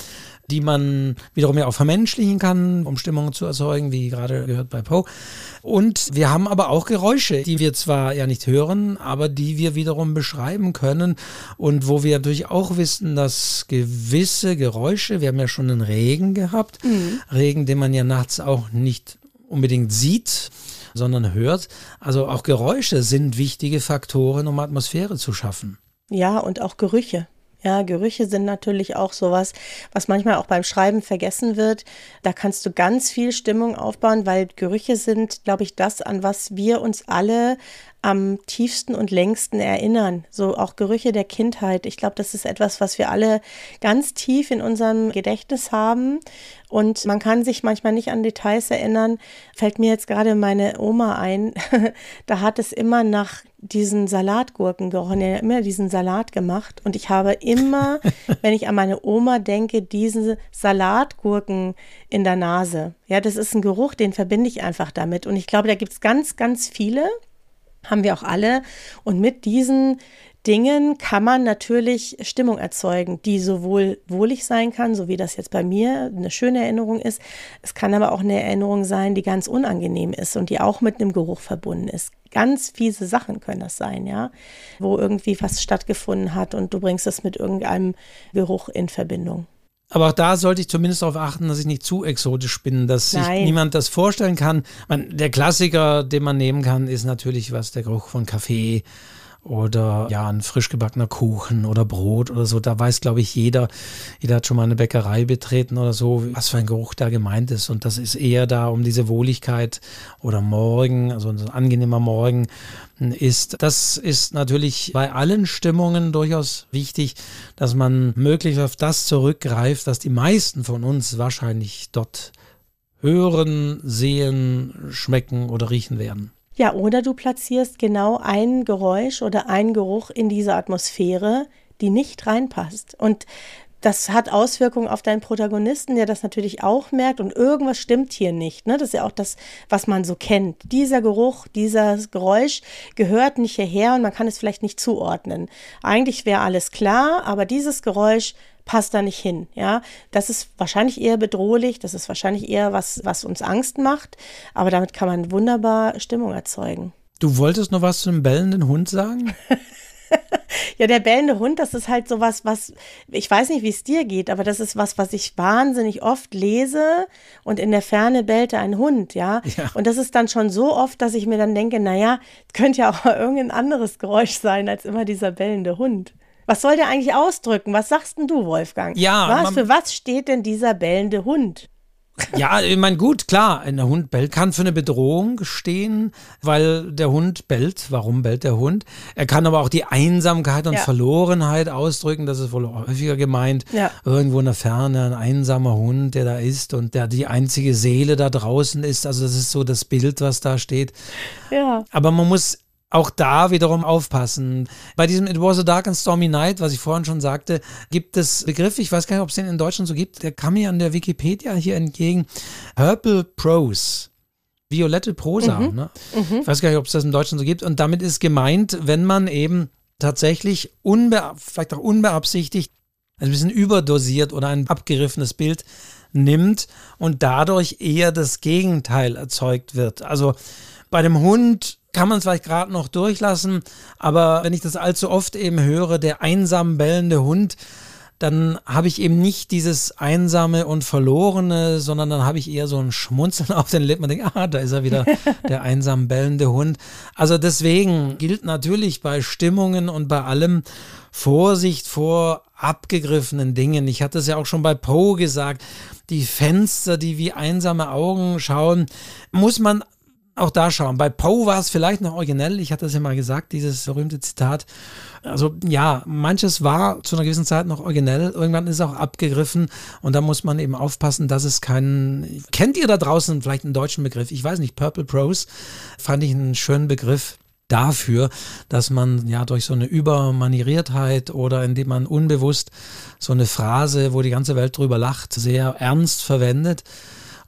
die man wiederum ja auch vermenschlichen kann, um Stimmungen zu erzeugen, wie gerade gehört bei Poe. Und wir haben aber auch Geräusche, die wir zwar ja nicht hören, aber die wir wiederum beschreiben können und wo wir natürlich auch wissen, dass gewisse Geräusche, wir haben ja schon einen Regen gehabt, mhm. Regen, den man ja nachts auch nicht unbedingt sieht, sondern hört. Also auch Geräusche sind wichtige Faktoren, um Atmosphäre zu schaffen. Ja, und auch Gerüche. Ja, Gerüche sind natürlich auch sowas, was manchmal auch beim Schreiben vergessen wird. Da kannst du ganz viel Stimmung aufbauen, weil Gerüche sind, glaube ich, das, an was wir uns alle am tiefsten und längsten erinnern. So auch Gerüche der Kindheit. Ich glaube, das ist etwas, was wir alle ganz tief in unserem Gedächtnis haben. Und man kann sich manchmal nicht an Details erinnern. Fällt mir jetzt gerade meine Oma ein. da hat es immer nach diesen Salatgurken gerochen. Er hat immer diesen Salat gemacht. Und ich habe immer, wenn ich an meine Oma denke, diese Salatgurken in der Nase. Ja, das ist ein Geruch, den verbinde ich einfach damit. Und ich glaube, da gibt es ganz, ganz viele haben wir auch alle. Und mit diesen Dingen kann man natürlich Stimmung erzeugen, die sowohl wohlig sein kann, so wie das jetzt bei mir eine schöne Erinnerung ist. Es kann aber auch eine Erinnerung sein, die ganz unangenehm ist und die auch mit einem Geruch verbunden ist. Ganz fiese Sachen können das sein, ja, wo irgendwie was stattgefunden hat und du bringst es mit irgendeinem Geruch in Verbindung. Aber auch da sollte ich zumindest darauf achten, dass ich nicht zu exotisch bin, dass Nein. sich niemand das vorstellen kann. Man, der Klassiker, den man nehmen kann, ist natürlich was der Geruch von Kaffee oder ja, ein frisch gebackener Kuchen oder Brot oder so. Da weiß, glaube ich, jeder, jeder hat schon mal eine Bäckerei betreten oder so, was für ein Geruch da gemeint ist. Und das ist eher da um diese Wohligkeit oder Morgen, also ein angenehmer Morgen ist. Das ist natürlich bei allen Stimmungen durchaus wichtig, dass man möglichst auf das zurückgreift, was die meisten von uns wahrscheinlich dort hören, sehen, schmecken oder riechen werden. Ja, oder du platzierst genau ein Geräusch oder ein Geruch in diese Atmosphäre, die nicht reinpasst. Und das hat Auswirkungen auf deinen Protagonisten, der das natürlich auch merkt und irgendwas stimmt hier nicht. Ne? Das ist ja auch das, was man so kennt. Dieser Geruch, dieses Geräusch gehört nicht hierher und man kann es vielleicht nicht zuordnen. Eigentlich wäre alles klar, aber dieses Geräusch passt da nicht hin. Ja, das ist wahrscheinlich eher bedrohlich, das ist wahrscheinlich eher was, was uns Angst macht, aber damit kann man wunderbar Stimmung erzeugen. Du wolltest noch was zu einem bellenden Hund sagen? ja, der bellende Hund, das ist halt sowas, was, ich weiß nicht, wie es dir geht, aber das ist was, was ich wahnsinnig oft lese und in der Ferne bellte ein Hund, ja? ja. Und das ist dann schon so oft, dass ich mir dann denke, naja, könnte ja auch irgendein anderes Geräusch sein als immer dieser bellende Hund. Was soll der eigentlich ausdrücken? Was sagst denn du, Wolfgang? Ja. Was, für was steht denn dieser bellende Hund? Ja, ich meine, gut, klar, ein Hund bellt, kann für eine Bedrohung stehen, weil der Hund bellt. Warum bellt der Hund? Er kann aber auch die Einsamkeit und ja. Verlorenheit ausdrücken, das ist wohl häufiger gemeint. Ja. Irgendwo in der Ferne ein einsamer Hund, der da ist und der die einzige Seele da draußen ist. Also das ist so das Bild, was da steht. Ja. Aber man muss auch da wiederum aufpassen. Bei diesem It Was a Dark and Stormy Night, was ich vorhin schon sagte, gibt es Begriff, ich weiß gar nicht, ob es den in Deutschland so gibt, der kam mir an der Wikipedia hier entgegen, Purple Prose. Violette Prosa. Mhm. Ne? Mhm. Ich weiß gar nicht, ob es das in Deutschland so gibt. Und damit ist gemeint, wenn man eben tatsächlich unbe vielleicht auch unbeabsichtigt ein bisschen überdosiert oder ein abgeriffenes Bild nimmt und dadurch eher das Gegenteil erzeugt wird. Also bei dem Hund kann man es vielleicht gerade noch durchlassen, aber wenn ich das allzu oft eben höre, der einsam bellende Hund, dann habe ich eben nicht dieses einsame und verlorene, sondern dann habe ich eher so ein Schmunzeln auf den Lippen und denke, ah, da ist er wieder, der einsam bellende Hund. Also deswegen gilt natürlich bei Stimmungen und bei allem Vorsicht vor abgegriffenen Dingen. Ich hatte es ja auch schon bei Poe gesagt, die Fenster, die wie einsame Augen schauen, muss man auch da schauen. Bei Poe war es vielleicht noch originell. Ich hatte es ja mal gesagt, dieses berühmte Zitat. Also ja, manches war zu einer gewissen Zeit noch originell. Irgendwann ist es auch abgegriffen und da muss man eben aufpassen, dass es keinen. Kennt ihr da draußen vielleicht einen deutschen Begriff? Ich weiß nicht, Purple Prose fand ich einen schönen Begriff dafür, dass man ja durch so eine Übermanieriertheit oder indem man unbewusst so eine Phrase, wo die ganze Welt drüber lacht, sehr ernst verwendet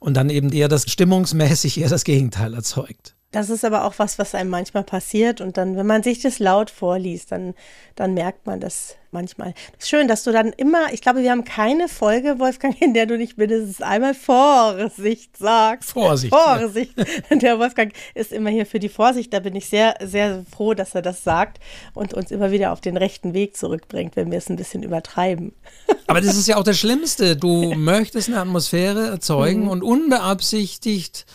und dann eben eher das stimmungsmäßig eher das Gegenteil erzeugt. Das ist aber auch was, was einem manchmal passiert. Und dann, wenn man sich das laut vorliest, dann, dann merkt man das manchmal. Das ist schön, dass du dann immer, ich glaube, wir haben keine Folge, Wolfgang, in der du nicht mindestens einmal Vorsicht sagst. Vorsicht. Vorsicht. Ja. Der Wolfgang ist immer hier für die Vorsicht. Da bin ich sehr, sehr froh, dass er das sagt und uns immer wieder auf den rechten Weg zurückbringt, wenn wir es ein bisschen übertreiben. Aber das ist ja auch das Schlimmste. Du möchtest eine Atmosphäre erzeugen mhm. und unbeabsichtigt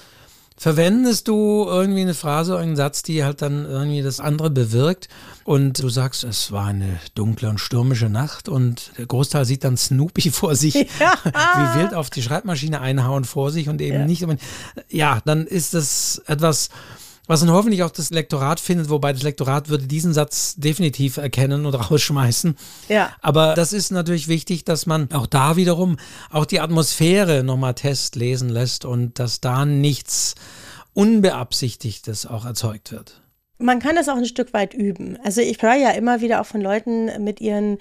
verwendest du irgendwie eine Phrase, einen Satz, die halt dann irgendwie das andere bewirkt und du sagst, es war eine dunkle und stürmische Nacht und der Großteil sieht dann Snoopy vor sich, ja. wie wild auf die Schreibmaschine einhauen vor sich und eben ja. nicht. Ja, dann ist das etwas, Was dann hoffentlich auch das Lektorat findet, wobei das Lektorat würde diesen Satz definitiv erkennen und rausschmeißen. Ja. Aber das ist natürlich wichtig, dass man auch da wiederum auch die Atmosphäre nochmal testlesen lässt und dass da nichts Unbeabsichtigtes auch erzeugt wird. Man kann das auch ein Stück weit üben. Also ich höre ja immer wieder auch von Leuten mit ihren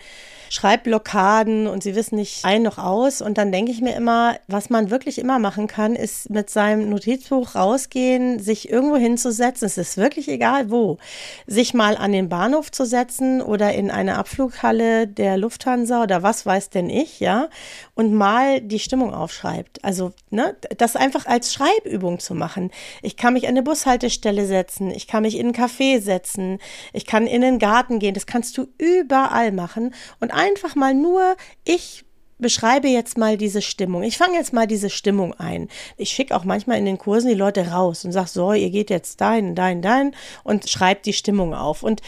Schreibblockaden und sie wissen nicht ein noch aus. Und dann denke ich mir immer, was man wirklich immer machen kann, ist mit seinem Notizbuch rausgehen, sich irgendwo hinzusetzen. Es ist wirklich egal wo. Sich mal an den Bahnhof zu setzen oder in eine Abflughalle der Lufthansa oder was weiß denn ich, ja, und mal die Stimmung aufschreibt. Also, ne, das einfach als Schreibübung zu machen. Ich kann mich an eine Bushaltestelle setzen, ich kann mich in einen Café setzen, ich kann in den Garten gehen. Das kannst du überall machen. Und einfach mal nur, ich beschreibe jetzt mal diese Stimmung. Ich fange jetzt mal diese Stimmung ein. Ich schicke auch manchmal in den Kursen die Leute raus und sage, so, ihr geht jetzt dahin, dahin, dahin und schreibt die Stimmung auf. Und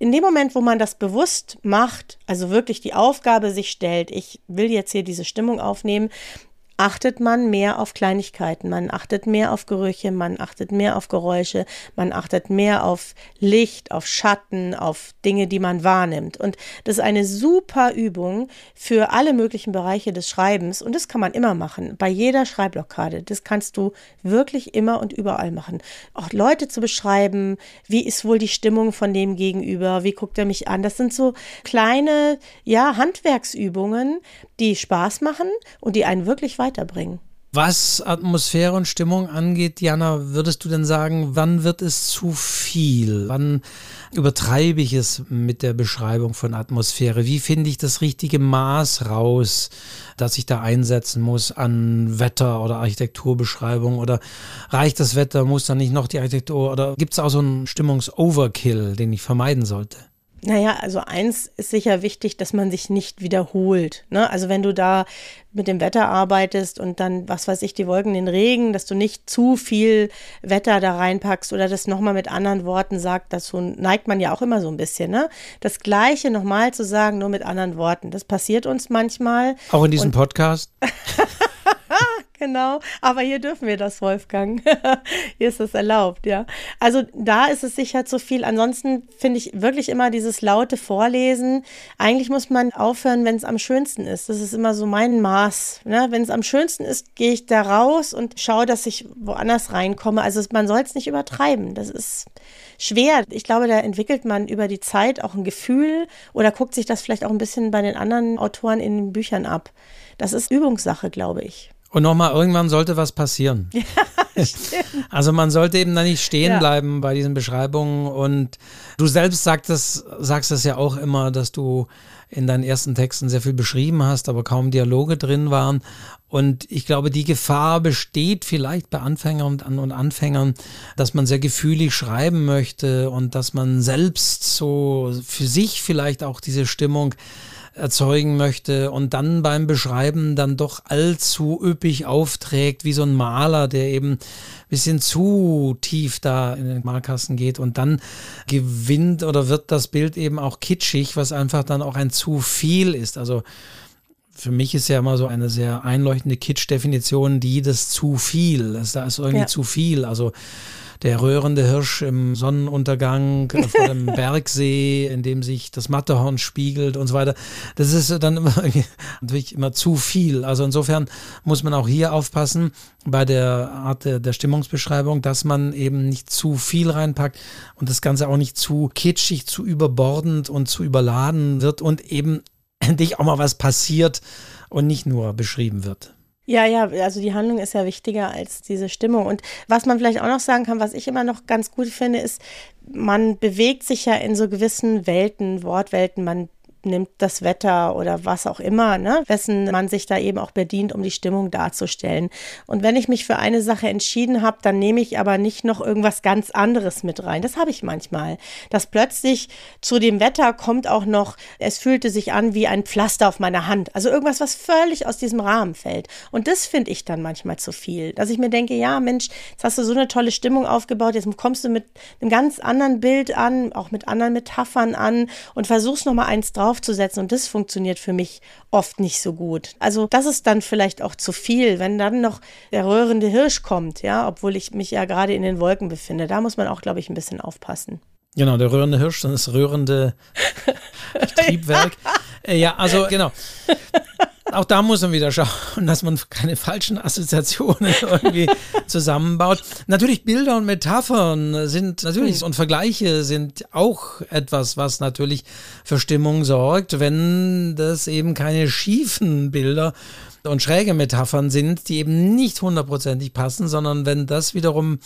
in dem Moment, wo man das bewusst macht, also wirklich die Aufgabe sich stellt, ich will jetzt hier diese Stimmung aufnehmen, achtet man mehr auf Kleinigkeiten, man achtet mehr auf Gerüche, man achtet mehr auf Geräusche, man achtet mehr auf Licht, auf Schatten, auf Dinge, die man wahrnimmt. Und das ist eine super Übung für alle möglichen Bereiche des Schreibens und das kann man immer machen, bei jeder Schreibblockade. Das kannst du wirklich immer und überall machen. Auch Leute zu beschreiben, wie ist wohl die Stimmung von dem Gegenüber, wie guckt er mich an. Das sind so kleine, ja, Handwerksübungen, die Spaß machen und die einen wirklich weiterbringen. Was Atmosphäre und Stimmung angeht, Jana, würdest du denn sagen, wann wird es zu viel? Wann übertreibe ich es mit der Beschreibung von Atmosphäre? Wie finde ich das richtige Maß raus, das ich da einsetzen muss an Wetter- oder Architekturbeschreibung? Oder reicht das Wetter, muss dann nicht noch die Architektur? Oder gibt es auch so einen Stimmungs-Overkill, den ich vermeiden sollte? Naja, also eins ist sicher wichtig, dass man sich nicht wiederholt. Ne? Also wenn du da mit dem Wetter arbeitest und dann, was weiß ich, die Wolken, den Regen, dass du nicht zu viel Wetter da reinpackst oder das nochmal mit anderen Worten sagt, dazu neigt man ja auch immer so ein bisschen. Ne? Das Gleiche nochmal zu sagen, nur mit anderen Worten. Das passiert uns manchmal. Auch in diesem und Podcast? genau. Aber hier dürfen wir das, Wolfgang. hier ist es erlaubt, ja. Also da ist es sicher zu viel. Ansonsten finde ich wirklich immer dieses laute Vorlesen. Eigentlich muss man aufhören, wenn es am schönsten ist. Das ist immer so mein Maß. Ne? Wenn es am schönsten ist, gehe ich da raus und schaue, dass ich woanders reinkomme. Also man soll es nicht übertreiben. Das ist schwer. Ich glaube, da entwickelt man über die Zeit auch ein Gefühl oder guckt sich das vielleicht auch ein bisschen bei den anderen Autoren in den Büchern ab. Das ist Übungssache, glaube ich. Und nochmal, irgendwann sollte was passieren. Ja, also man sollte eben da nicht stehen ja. bleiben bei diesen Beschreibungen. Und du selbst sagst das, sagst das ja auch immer, dass du in deinen ersten Texten sehr viel beschrieben hast, aber kaum Dialoge drin waren. Und ich glaube, die Gefahr besteht vielleicht bei Anfängern und Anfängern, dass man sehr gefühlig schreiben möchte und dass man selbst so für sich vielleicht auch diese Stimmung erzeugen möchte und dann beim Beschreiben dann doch allzu üppig aufträgt, wie so ein Maler, der eben ein bisschen zu tief da in den Malkasten geht und dann gewinnt oder wird das Bild eben auch kitschig, was einfach dann auch ein zu viel ist. Also für mich ist ja immer so eine sehr einleuchtende Kitsch-Definition, die das zu viel. Das, da ist irgendwie ja. zu viel. Also der röhrende Hirsch im Sonnenuntergang vor dem Bergsee, in dem sich das Matterhorn spiegelt und so weiter. Das ist dann immer, natürlich immer zu viel. Also insofern muss man auch hier aufpassen bei der Art der, der Stimmungsbeschreibung, dass man eben nicht zu viel reinpackt und das Ganze auch nicht zu kitschig, zu überbordend und zu überladen wird und eben endlich auch mal was passiert und nicht nur beschrieben wird. Ja, ja, also die Handlung ist ja wichtiger als diese Stimmung. Und was man vielleicht auch noch sagen kann, was ich immer noch ganz gut finde, ist, man bewegt sich ja in so gewissen Welten, Wortwelten. Man nimmt das Wetter oder was auch immer, ne, wessen man sich da eben auch bedient, um die Stimmung darzustellen. Und wenn ich mich für eine Sache entschieden habe, dann nehme ich aber nicht noch irgendwas ganz anderes mit rein. Das habe ich manchmal. Dass plötzlich zu dem Wetter kommt auch noch, es fühlte sich an wie ein Pflaster auf meiner Hand. Also irgendwas, was völlig aus diesem Rahmen fällt. Und das finde ich dann manchmal zu viel. Dass ich mir denke, ja, Mensch, jetzt hast du so eine tolle Stimmung aufgebaut, jetzt kommst du mit einem ganz anderen Bild an, auch mit anderen Metaphern an und versuchst nochmal eins drauf draufzusetzen und das funktioniert für mich oft nicht so gut. Also das ist dann vielleicht auch zu viel, wenn dann noch der röhrende Hirsch kommt, ja, obwohl ich mich ja gerade in den Wolken befinde. Da muss man auch, glaube ich, ein bisschen aufpassen. Genau, der röhrende Hirsch, dann das röhrende Triebwerk. ja. ja, also genau auch da muss man wieder schauen, dass man keine falschen Assoziationen irgendwie zusammenbaut. Natürlich Bilder und Metaphern sind natürlich und Vergleiche sind auch etwas, was natürlich für Stimmung sorgt, wenn das eben keine schiefen Bilder und schräge Metaphern sind, die eben nicht hundertprozentig passen, sondern wenn das wiederum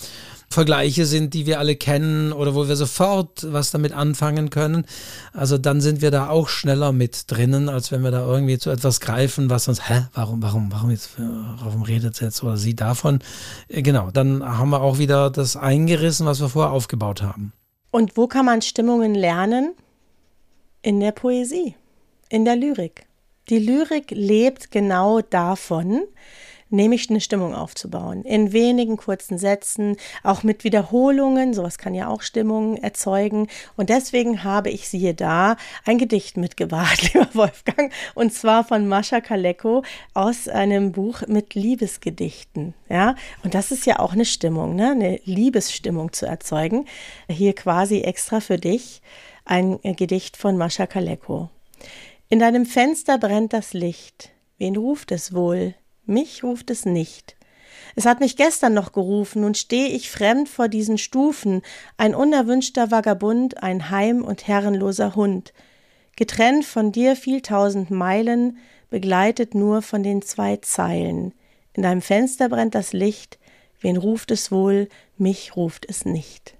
Vergleiche sind, die wir alle kennen oder wo wir sofort was damit anfangen können, also dann sind wir da auch schneller mit drinnen, als wenn wir da irgendwie zu etwas greifen, was uns, hä, warum, warum, warum jetzt, warum redet jetzt oder sie davon? Äh, genau, dann haben wir auch wieder das eingerissen, was wir vorher aufgebaut haben. Und wo kann man Stimmungen lernen? In der Poesie, in der Lyrik. Die Lyrik lebt genau davon, nämlich eine Stimmung aufzubauen. In wenigen kurzen Sätzen, auch mit Wiederholungen, sowas kann ja auch Stimmungen erzeugen. Und deswegen habe ich siehe da ein Gedicht mitgebracht, lieber Wolfgang, und zwar von Mascha Kaleko aus einem Buch mit Liebesgedichten. Ja, und das ist ja auch eine Stimmung, ne? eine Liebesstimmung zu erzeugen. Hier quasi extra für dich ein Gedicht von Mascha Kaleko. In deinem Fenster brennt das Licht. Wen ruft es wohl? Mich ruft es nicht. Es hat mich gestern noch gerufen, nun steh ich fremd vor diesen Stufen, ein unerwünschter Vagabund, ein heim- und herrenloser Hund, getrennt von dir viel tausend Meilen, begleitet nur von den zwei Zeilen. In deinem Fenster brennt das Licht, wen ruft es wohl, mich ruft es nicht.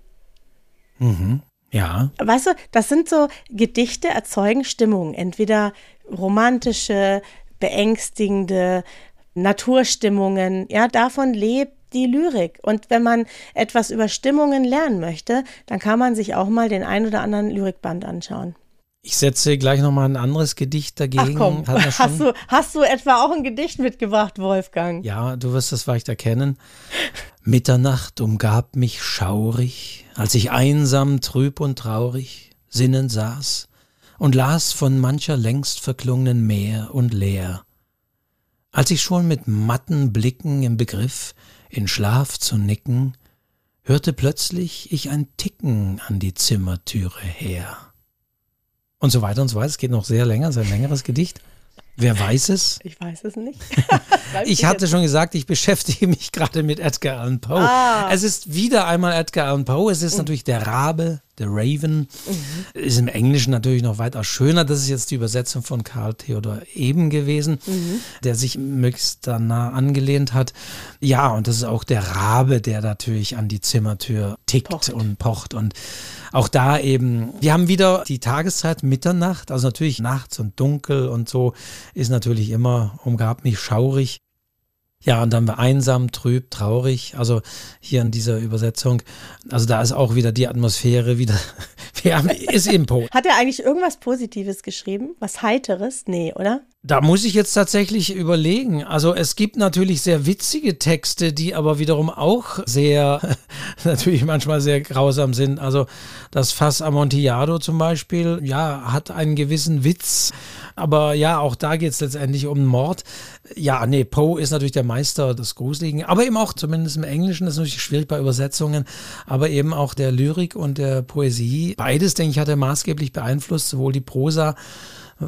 Mhm. Ja. Weißt du, das sind so Gedichte erzeugen Stimmung, entweder romantische, beängstigende Naturstimmungen. Ja, davon lebt die Lyrik. Und wenn man etwas über Stimmungen lernen möchte, dann kann man sich auch mal den ein oder anderen Lyrikband anschauen. Ich setze gleich nochmal ein anderes Gedicht dagegen. Ach komm, hast du, hast du etwa auch ein Gedicht mitgebracht, Wolfgang? Ja, du wirst es vielleicht erkennen. Mitternacht umgab mich schaurig, als ich einsam, trüb und traurig sinnend saß und las von mancher längst verklungenen Meer und Leer. Als ich schon mit matten Blicken im Begriff, in Schlaf zu nicken, hörte plötzlich ich ein Ticken an die Zimmertüre her. Und so weiter und so weiter. Es geht noch sehr länger, es ist ein längeres Gedicht. Wer weiß es? Ich weiß es nicht. ich hatte schon gesagt, ich beschäftige mich gerade mit Edgar Allan Poe. Ah. Es ist wieder einmal Edgar Allan Poe. Es ist mhm. natürlich der Rabe, der Raven. Mhm. Ist im Englischen natürlich noch weitaus schöner. Das ist jetzt die Übersetzung von Karl Theodor Eben gewesen, mhm. der sich möglichst danach angelehnt hat. Ja, und das ist auch der Rabe, der natürlich an die Zimmertür tickt pocht. und pocht und auch da eben, wir haben wieder die Tageszeit Mitternacht, also natürlich nachts und dunkel und so ist natürlich immer umgab mich schaurig. Ja, und dann einsam, trüb, traurig. Also hier in dieser Übersetzung. Also da ist auch wieder die Atmosphäre wieder. Wir haben, ist Impo. Hat er eigentlich irgendwas Positives geschrieben? Was Heiteres? Nee, oder? Da muss ich jetzt tatsächlich überlegen. Also es gibt natürlich sehr witzige Texte, die aber wiederum auch sehr, natürlich manchmal sehr grausam sind. Also das Fass Amontillado zum Beispiel, ja, hat einen gewissen Witz. Aber ja, auch da geht es letztendlich um Mord. Ja, nee, Poe ist natürlich der Meister des Gruseligen, aber eben auch zumindest im Englischen, das ist natürlich schwierig bei Übersetzungen, aber eben auch der Lyrik und der Poesie. Beides, denke ich, hat er maßgeblich beeinflusst, sowohl die Prosa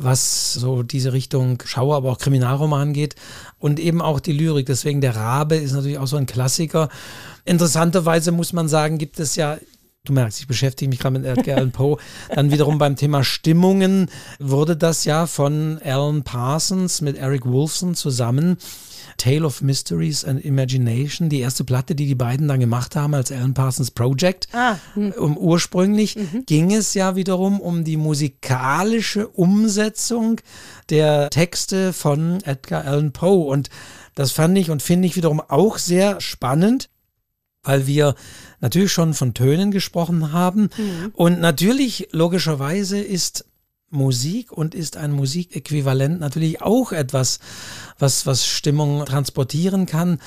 was so diese Richtung Schauer, aber auch Kriminalroman geht und eben auch die Lyrik. Deswegen der Rabe ist natürlich auch so ein Klassiker. Interessanterweise muss man sagen, gibt es ja Du merkst, ich beschäftige mich gerade mit Edgar Allan Poe. Dann wiederum beim Thema Stimmungen wurde das ja von Alan Parsons mit Eric Wolfson zusammen Tale of Mysteries and Imagination, die erste Platte, die die beiden dann gemacht haben als Alan Parsons Project. Ah, hm. um, ursprünglich mhm. ging es ja wiederum um die musikalische Umsetzung der Texte von Edgar Allan Poe. Und das fand ich und finde ich wiederum auch sehr spannend, weil wir natürlich schon von Tönen gesprochen haben. Mhm. Und natürlich, logischerweise, ist Musik und ist ein Musikäquivalent natürlich auch etwas, was, was Stimmung transportieren kann.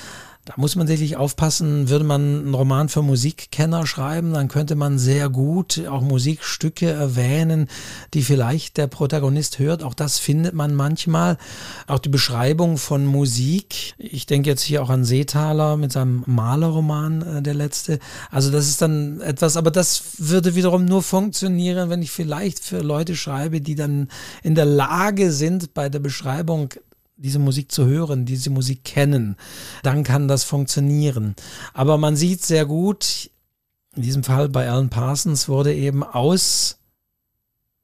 Da muss man sicherlich aufpassen, würde man einen Roman für Musikkenner schreiben, dann könnte man sehr gut auch Musikstücke erwähnen, die vielleicht der Protagonist hört. Auch das findet man manchmal. Auch die Beschreibung von Musik. Ich denke jetzt hier auch an Seetaler mit seinem Malerroman, äh, der letzte. Also das ist dann etwas, aber das würde wiederum nur funktionieren, wenn ich vielleicht für Leute schreibe, die dann in der Lage sind, bei der Beschreibung diese Musik zu hören, diese Musik kennen, dann kann das funktionieren. Aber man sieht sehr gut, in diesem Fall bei Alan Parsons wurde eben aus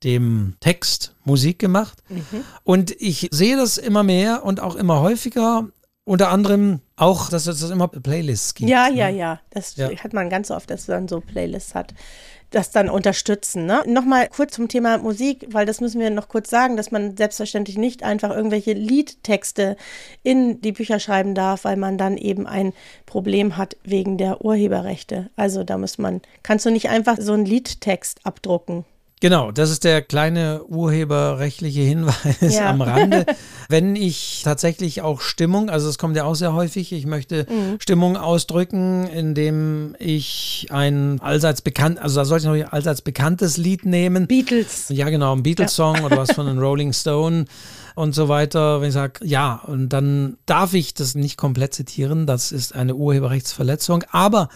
dem Text Musik gemacht. Mhm. Und ich sehe das immer mehr und auch immer häufiger. Unter anderem auch, dass es immer Playlists gibt. Ja, ja, ne? ja. Das ja. hat man ganz oft, dass man so Playlists hat das dann unterstützen. Ne? Nochmal kurz zum Thema Musik, weil das müssen wir noch kurz sagen, dass man selbstverständlich nicht einfach irgendwelche Liedtexte in die Bücher schreiben darf, weil man dann eben ein Problem hat wegen der Urheberrechte. Also da muss man, kannst du nicht einfach so einen Liedtext abdrucken. Genau, das ist der kleine urheberrechtliche Hinweis ja. am Rande. Wenn ich tatsächlich auch Stimmung, also es kommt ja auch sehr häufig, ich möchte mhm. Stimmung ausdrücken, indem ich ein allseits bekannt, also da sollte ich noch ein allseits bekanntes Lied nehmen. Beatles. Ja, genau, ein Beatles-Song ja. oder was von den Rolling Stone und so weiter. Wenn ich sage, ja, und dann darf ich das nicht komplett zitieren, das ist eine Urheberrechtsverletzung, aber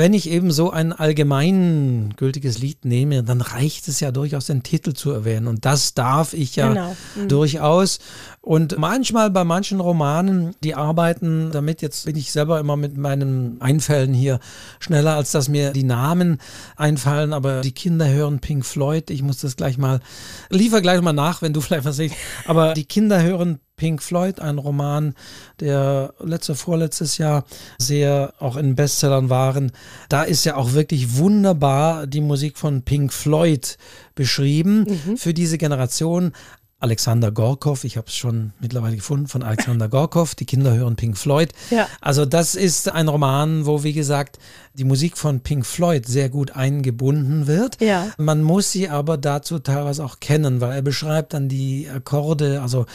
wenn ich eben so ein allgemeingültiges Lied nehme, dann reicht es ja durchaus, den Titel zu erwähnen. Und das darf ich ja genau. mhm. durchaus. Und manchmal bei manchen Romanen, die arbeiten damit, jetzt bin ich selber immer mit meinen Einfällen hier schneller, als dass mir die Namen einfallen, aber die Kinder hören Pink Floyd. Ich muss das gleich mal, liefer gleich mal nach, wenn du vielleicht was siehst. Aber die Kinder hören Pink Floyd, ein Roman, der letzte, vorletztes Jahr sehr auch in Bestsellern waren. Da ist ja auch wirklich wunderbar die Musik von Pink Floyd beschrieben mhm. für diese Generation. Alexander Gorkov, ich habe es schon mittlerweile gefunden, von Alexander Gorkov, die Kinder hören Pink Floyd. Ja. Also das ist ein Roman, wo, wie gesagt, die Musik von Pink Floyd sehr gut eingebunden wird. Ja. Man muss sie aber dazu teilweise auch kennen, weil er beschreibt dann die Akkorde, also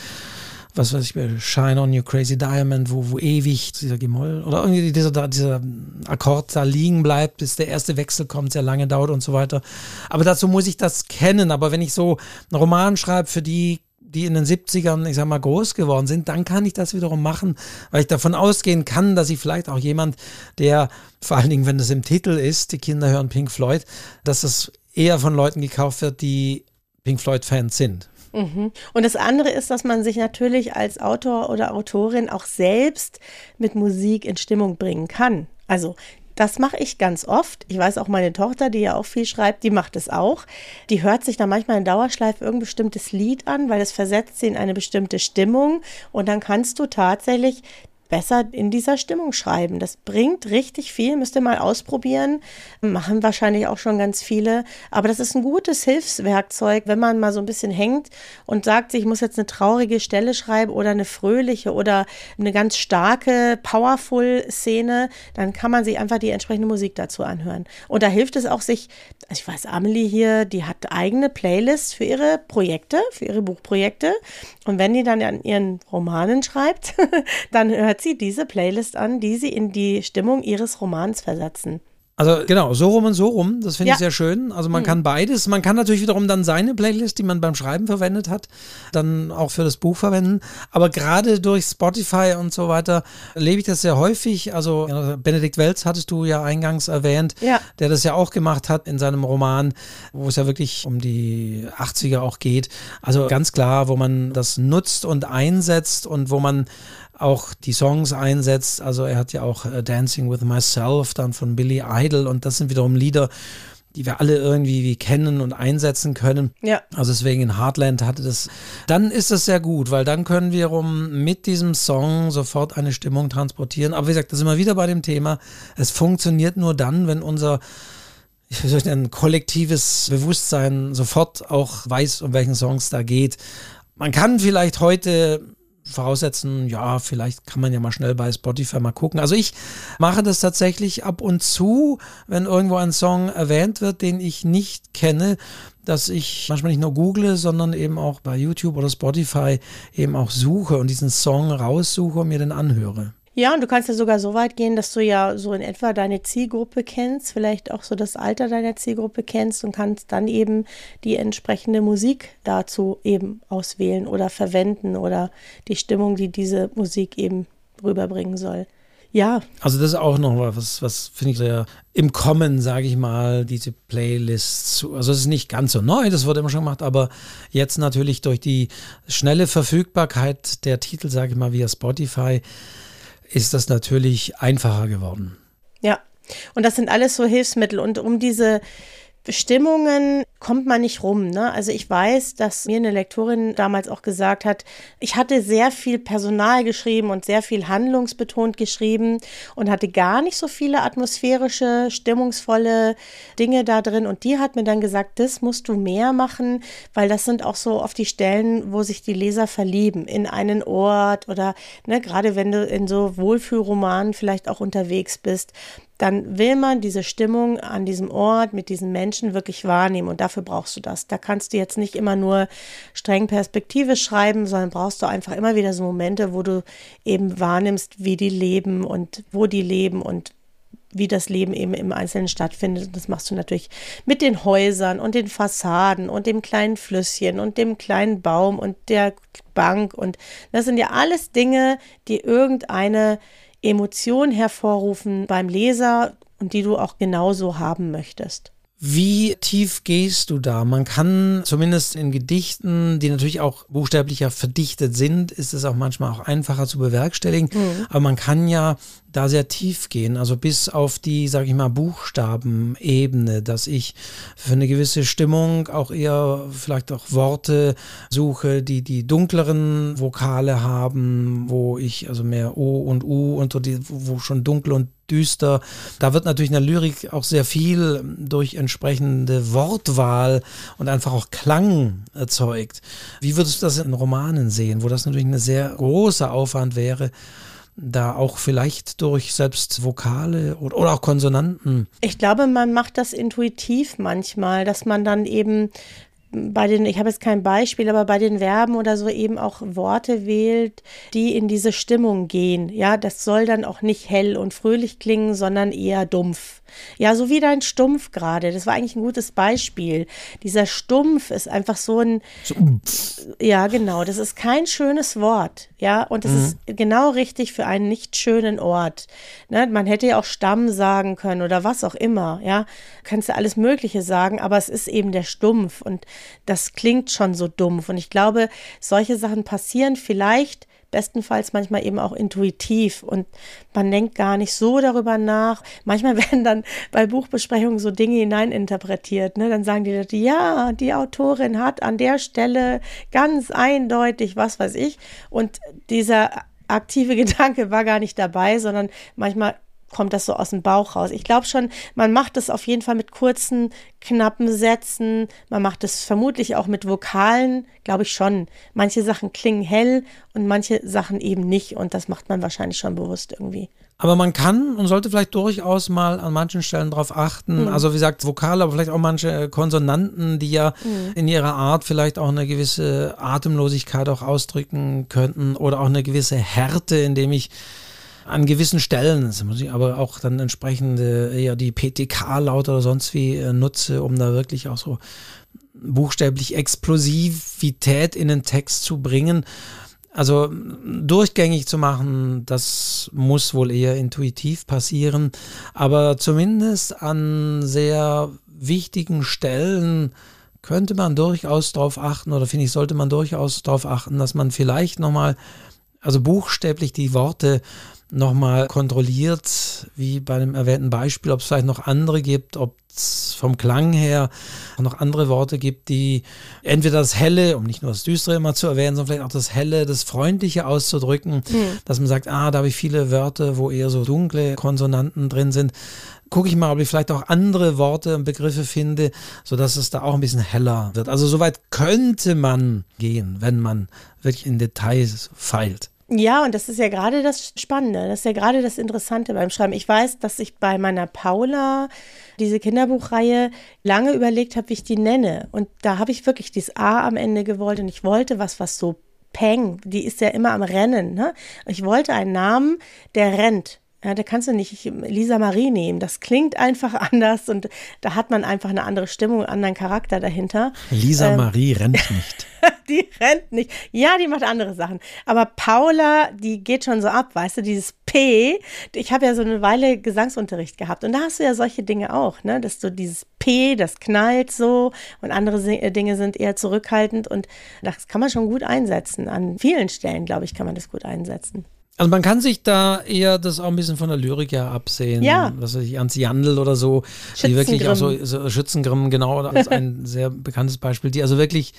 was weiß ich, Shine on Your Crazy Diamond, wo, wo ewig dieser Gemoll oder irgendwie dieser, dieser Akkord da liegen bleibt, bis der erste Wechsel kommt, sehr lange dauert und so weiter. Aber dazu muss ich das kennen. Aber wenn ich so einen Roman schreibe, für die die in den 70ern, ich sag mal, groß geworden sind, dann kann ich das wiederum machen, weil ich davon ausgehen kann, dass ich vielleicht auch jemand, der, vor allen Dingen, wenn das im Titel ist, die Kinder hören Pink Floyd, dass es eher von Leuten gekauft wird, die Pink Floyd-Fans sind. Mhm. Und das andere ist, dass man sich natürlich als Autor oder Autorin auch selbst mit Musik in Stimmung bringen kann. Also das mache ich ganz oft. Ich weiß auch meine Tochter, die ja auch viel schreibt, die macht es auch. Die hört sich dann manchmal in Dauerschleife irgendein bestimmtes Lied an, weil es versetzt sie in eine bestimmte Stimmung. Und dann kannst du tatsächlich besser in dieser Stimmung schreiben. Das bringt richtig viel, müsst ihr mal ausprobieren. Machen wahrscheinlich auch schon ganz viele. Aber das ist ein gutes Hilfswerkzeug, wenn man mal so ein bisschen hängt und sagt, ich muss jetzt eine traurige Stelle schreiben oder eine fröhliche oder eine ganz starke, powerful Szene, dann kann man sich einfach die entsprechende Musik dazu anhören. Und da hilft es auch sich, ich weiß, Amelie hier, die hat eigene Playlists für ihre Projekte, für ihre Buchprojekte. Und wenn die dann an ihren Romanen schreibt, dann hört sie diese Playlist an, die sie in die Stimmung ihres Romans versetzen. Also genau, so rum und so rum, das finde ja. ich sehr schön. Also man mhm. kann beides. Man kann natürlich wiederum dann seine Playlist, die man beim Schreiben verwendet hat, dann auch für das Buch verwenden. Aber gerade durch Spotify und so weiter lebe ich das sehr häufig. Also Benedikt Welz hattest du ja eingangs erwähnt, ja. der das ja auch gemacht hat in seinem Roman, wo es ja wirklich um die 80er auch geht. Also ganz klar, wo man das nutzt und einsetzt und wo man auch die Songs einsetzt. Also er hat ja auch äh, Dancing with Myself dann von Billy Idol und das sind wiederum Lieder, die wir alle irgendwie kennen und einsetzen können. Ja. Also deswegen in Heartland hatte das. Dann ist das sehr gut, weil dann können wir um mit diesem Song sofort eine Stimmung transportieren. Aber wie gesagt, da sind wir wieder bei dem Thema. Es funktioniert nur dann, wenn unser denn, kollektives Bewusstsein sofort auch weiß, um welchen Songs da geht. Man kann vielleicht heute voraussetzen, ja, vielleicht kann man ja mal schnell bei Spotify mal gucken. Also ich mache das tatsächlich ab und zu, wenn irgendwo ein Song erwähnt wird, den ich nicht kenne, dass ich manchmal nicht nur google, sondern eben auch bei YouTube oder Spotify eben auch suche und diesen Song raussuche und mir den anhöre. Ja, und du kannst ja sogar so weit gehen, dass du ja so in etwa deine Zielgruppe kennst, vielleicht auch so das Alter deiner Zielgruppe kennst und kannst dann eben die entsprechende Musik dazu eben auswählen oder verwenden oder die Stimmung, die diese Musik eben rüberbringen soll. Ja. Also das ist auch noch was, was finde ich sehr im Kommen, sage ich mal, diese Playlists. Also es ist nicht ganz so neu, das wurde immer schon gemacht, aber jetzt natürlich durch die schnelle Verfügbarkeit der Titel, sage ich mal, via Spotify, ist das natürlich einfacher geworden. Ja, und das sind alles so Hilfsmittel. Und um diese Bestimmungen kommt man nicht rum. Ne? Also ich weiß, dass mir eine Lektorin damals auch gesagt hat, ich hatte sehr viel Personal geschrieben und sehr viel handlungsbetont geschrieben und hatte gar nicht so viele atmosphärische, stimmungsvolle Dinge da drin. Und die hat mir dann gesagt, das musst du mehr machen, weil das sind auch so oft die Stellen, wo sich die Leser verlieben in einen Ort oder ne, gerade wenn du in so Wohlfühlromanen vielleicht auch unterwegs bist, dann will man diese Stimmung an diesem Ort mit diesen Menschen wirklich wahrnehmen und dafür brauchst du das. Da kannst du jetzt nicht immer nur streng Perspektive schreiben, sondern brauchst du einfach immer wieder so Momente, wo du eben wahrnimmst, wie die leben und wo die leben und wie das Leben eben im Einzelnen stattfindet. Und das machst du natürlich mit den Häusern und den Fassaden und dem kleinen Flüsschen und dem kleinen Baum und der Bank. Und das sind ja alles Dinge, die irgendeine Emotion hervorrufen beim Leser und die du auch genauso haben möchtest. Wie tief gehst du da? Man kann zumindest in Gedichten, die natürlich auch buchstäblicher verdichtet sind, ist es auch manchmal auch einfacher zu bewerkstelligen. Mhm. Aber man kann ja da sehr tief gehen, also bis auf die, sage ich mal, Buchstabenebene, dass ich für eine gewisse Stimmung auch eher vielleicht auch Worte suche, die die dunkleren Vokale haben, wo ich also mehr O und U und die, wo schon dunkel und düster. Da wird natürlich in der Lyrik auch sehr viel durch entsprechende Wortwahl und einfach auch Klang erzeugt. Wie würdest du das in Romanen sehen, wo das natürlich ein sehr großer Aufwand wäre? Da auch vielleicht durch selbst Vokale oder, oder auch Konsonanten? Ich glaube, man macht das intuitiv manchmal, dass man dann eben bei den, ich habe jetzt kein Beispiel, aber bei den Verben oder so eben auch Worte wählt, die in diese Stimmung gehen. Ja, das soll dann auch nicht hell und fröhlich klingen, sondern eher dumpf. Ja, so wie dein Stumpf gerade. Das war eigentlich ein gutes Beispiel. Dieser Stumpf ist einfach so ein. Ja, genau. Das ist kein schönes Wort. Ja, und es mhm. ist genau richtig für einen nicht schönen Ort. Ne? Man hätte ja auch Stamm sagen können oder was auch immer. Ja, kannst du alles Mögliche sagen, aber es ist eben der Stumpf und das klingt schon so dumpf. Und ich glaube, solche Sachen passieren vielleicht bestenfalls manchmal eben auch intuitiv und man denkt gar nicht so darüber nach. Manchmal werden dann bei Buchbesprechungen so Dinge hineininterpretiert. Ne? Dann sagen die Leute, ja, die Autorin hat an der Stelle ganz eindeutig, was weiß ich. Und dieser aktive Gedanke war gar nicht dabei, sondern manchmal kommt das so aus dem Bauch raus. Ich glaube schon, man macht es auf jeden Fall mit kurzen, knappen Sätzen. Man macht es vermutlich auch mit Vokalen, glaube ich schon. Manche Sachen klingen hell und manche Sachen eben nicht. Und das macht man wahrscheinlich schon bewusst irgendwie. Aber man kann und sollte vielleicht durchaus mal an manchen Stellen darauf achten. Mhm. Also wie gesagt, Vokale, aber vielleicht auch manche Konsonanten, die ja mhm. in ihrer Art vielleicht auch eine gewisse Atemlosigkeit auch ausdrücken könnten oder auch eine gewisse Härte, indem ich an gewissen Stellen, aber auch dann entsprechende, eher die PTK-Laute oder sonst wie äh, nutze, um da wirklich auch so buchstäblich Explosivität in den Text zu bringen. Also durchgängig zu machen, das muss wohl eher intuitiv passieren, aber zumindest an sehr wichtigen Stellen könnte man durchaus darauf achten oder finde ich, sollte man durchaus darauf achten, dass man vielleicht nochmal, also buchstäblich die Worte nochmal kontrolliert, wie bei dem erwähnten Beispiel, ob es vielleicht noch andere gibt, ob es vom Klang her noch andere Worte gibt, die entweder das Helle, um nicht nur das Düstere immer zu erwähnen, sondern vielleicht auch das Helle, das Freundliche auszudrücken, mhm. dass man sagt, ah, da habe ich viele Wörter, wo eher so dunkle Konsonanten drin sind. Gucke ich mal, ob ich vielleicht auch andere Worte und Begriffe finde, sodass es da auch ein bisschen heller wird. Also soweit könnte man gehen, wenn man wirklich in Details feilt. Ja, und das ist ja gerade das Spannende, das ist ja gerade das Interessante beim Schreiben. Ich weiß, dass ich bei meiner Paula, diese Kinderbuchreihe, lange überlegt habe, wie ich die nenne. Und da habe ich wirklich dieses A am Ende gewollt und ich wollte was, was so Peng, die ist ja immer am Rennen. Ne? Ich wollte einen Namen, der rennt. Ja, da kannst du nicht Lisa Marie nehmen. Das klingt einfach anders und da hat man einfach eine andere Stimmung, einen anderen Charakter dahinter. Lisa ähm, Marie rennt nicht. die rennt nicht. Ja, die macht andere Sachen. Aber Paula, die geht schon so ab, weißt du, dieses P. Ich habe ja so eine Weile Gesangsunterricht gehabt und da hast du ja solche Dinge auch, ne, dass du dieses P, das knallt so und andere äh, Dinge sind eher zurückhaltend und das kann man schon gut einsetzen. An vielen Stellen, glaube ich, kann man das gut einsetzen. Also man kann sich da eher das auch ein bisschen von der Lyrik ja absehen. Ja. Was weiß ich, Ernst Jandl oder so, die wirklich auch so, so Schützengrimm, genau, als ein sehr bekanntes Beispiel, die also wirklich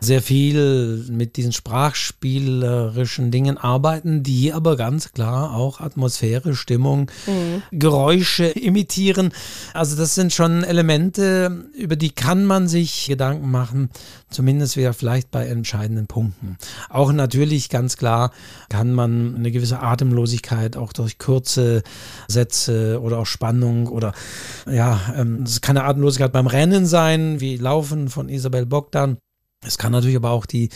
sehr viel mit diesen sprachspielerischen Dingen arbeiten, die aber ganz klar auch Atmosphäre, Stimmung, mhm. Geräusche imitieren. Also das sind schon Elemente, über die kann man sich Gedanken machen, zumindest wieder vielleicht bei entscheidenden Punkten. Auch natürlich ganz klar kann man eine gewisse Atemlosigkeit auch durch kurze Sätze oder auch Spannung oder ja, ähm, es kann eine Atemlosigkeit beim Rennen sein, wie Laufen von Isabel Bogdan. Es kann natürlich aber auch die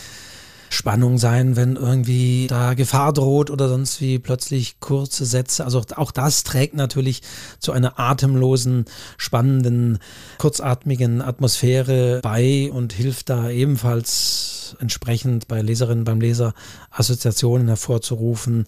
Spannung sein, wenn irgendwie da Gefahr droht oder sonst wie plötzlich kurze Sätze. Also auch das trägt natürlich zu einer atemlosen, spannenden, kurzatmigen Atmosphäre bei und hilft da ebenfalls entsprechend bei Leserinnen, beim Leser Assoziationen hervorzurufen,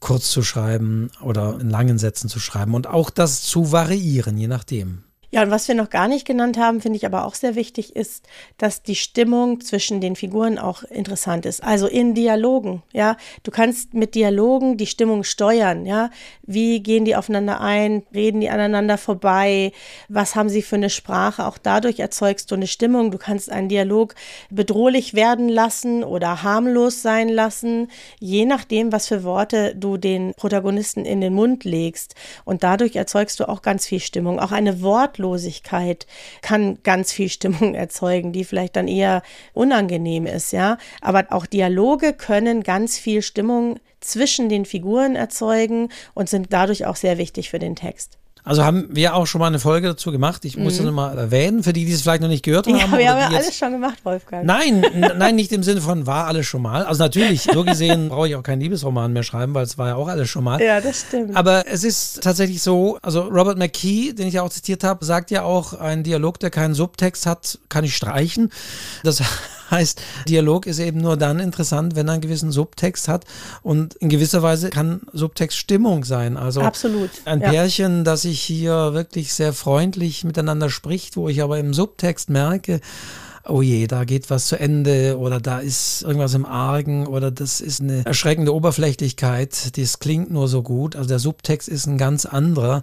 kurz zu schreiben oder in langen Sätzen zu schreiben und auch das zu variieren, je nachdem. Ja, und was wir noch gar nicht genannt haben, finde ich aber auch sehr wichtig, ist, dass die Stimmung zwischen den Figuren auch interessant ist. Also in Dialogen, ja. Du kannst mit Dialogen die Stimmung steuern, ja. Wie gehen die aufeinander ein? Reden die aneinander vorbei? Was haben sie für eine Sprache? Auch dadurch erzeugst du eine Stimmung. Du kannst einen Dialog bedrohlich werden lassen oder harmlos sein lassen, je nachdem, was für Worte du den Protagonisten in den Mund legst. Und dadurch erzeugst du auch ganz viel Stimmung. Auch eine Wort Wortlosigkeit kann ganz viel Stimmung erzeugen, die vielleicht dann eher unangenehm ist, ja. Aber auch Dialoge können ganz viel Stimmung zwischen den Figuren erzeugen und sind dadurch auch sehr wichtig für den Text. Also haben wir auch schon mal eine Folge dazu gemacht. Ich muss mhm. das mal erwähnen, für die, die es vielleicht noch nicht gehört haben. Ja, wir haben ja alles schon gemacht, Wolfgang. Nein, nein, nicht im Sinne von war alles schon mal. Also natürlich, so gesehen brauche ich auch keinen Liebesroman mehr schreiben, weil es war ja auch alles schon mal. Ja, das stimmt. Aber es ist tatsächlich so, also Robert McKee, den ich ja auch zitiert habe, sagt ja auch, ein Dialog, der keinen Subtext hat, kann ich streichen. Das heißt, Dialog ist eben nur dann interessant, wenn er einen gewissen Subtext hat. Und in gewisser Weise kann Subtext Stimmung sein. Also Absolut, ein ja. Pärchen, das sich hier wirklich sehr freundlich miteinander spricht, wo ich aber im Subtext merke, oh je, da geht was zu Ende oder da ist irgendwas im Argen oder das ist eine erschreckende Oberflächlichkeit, das klingt nur so gut. Also der Subtext ist ein ganz anderer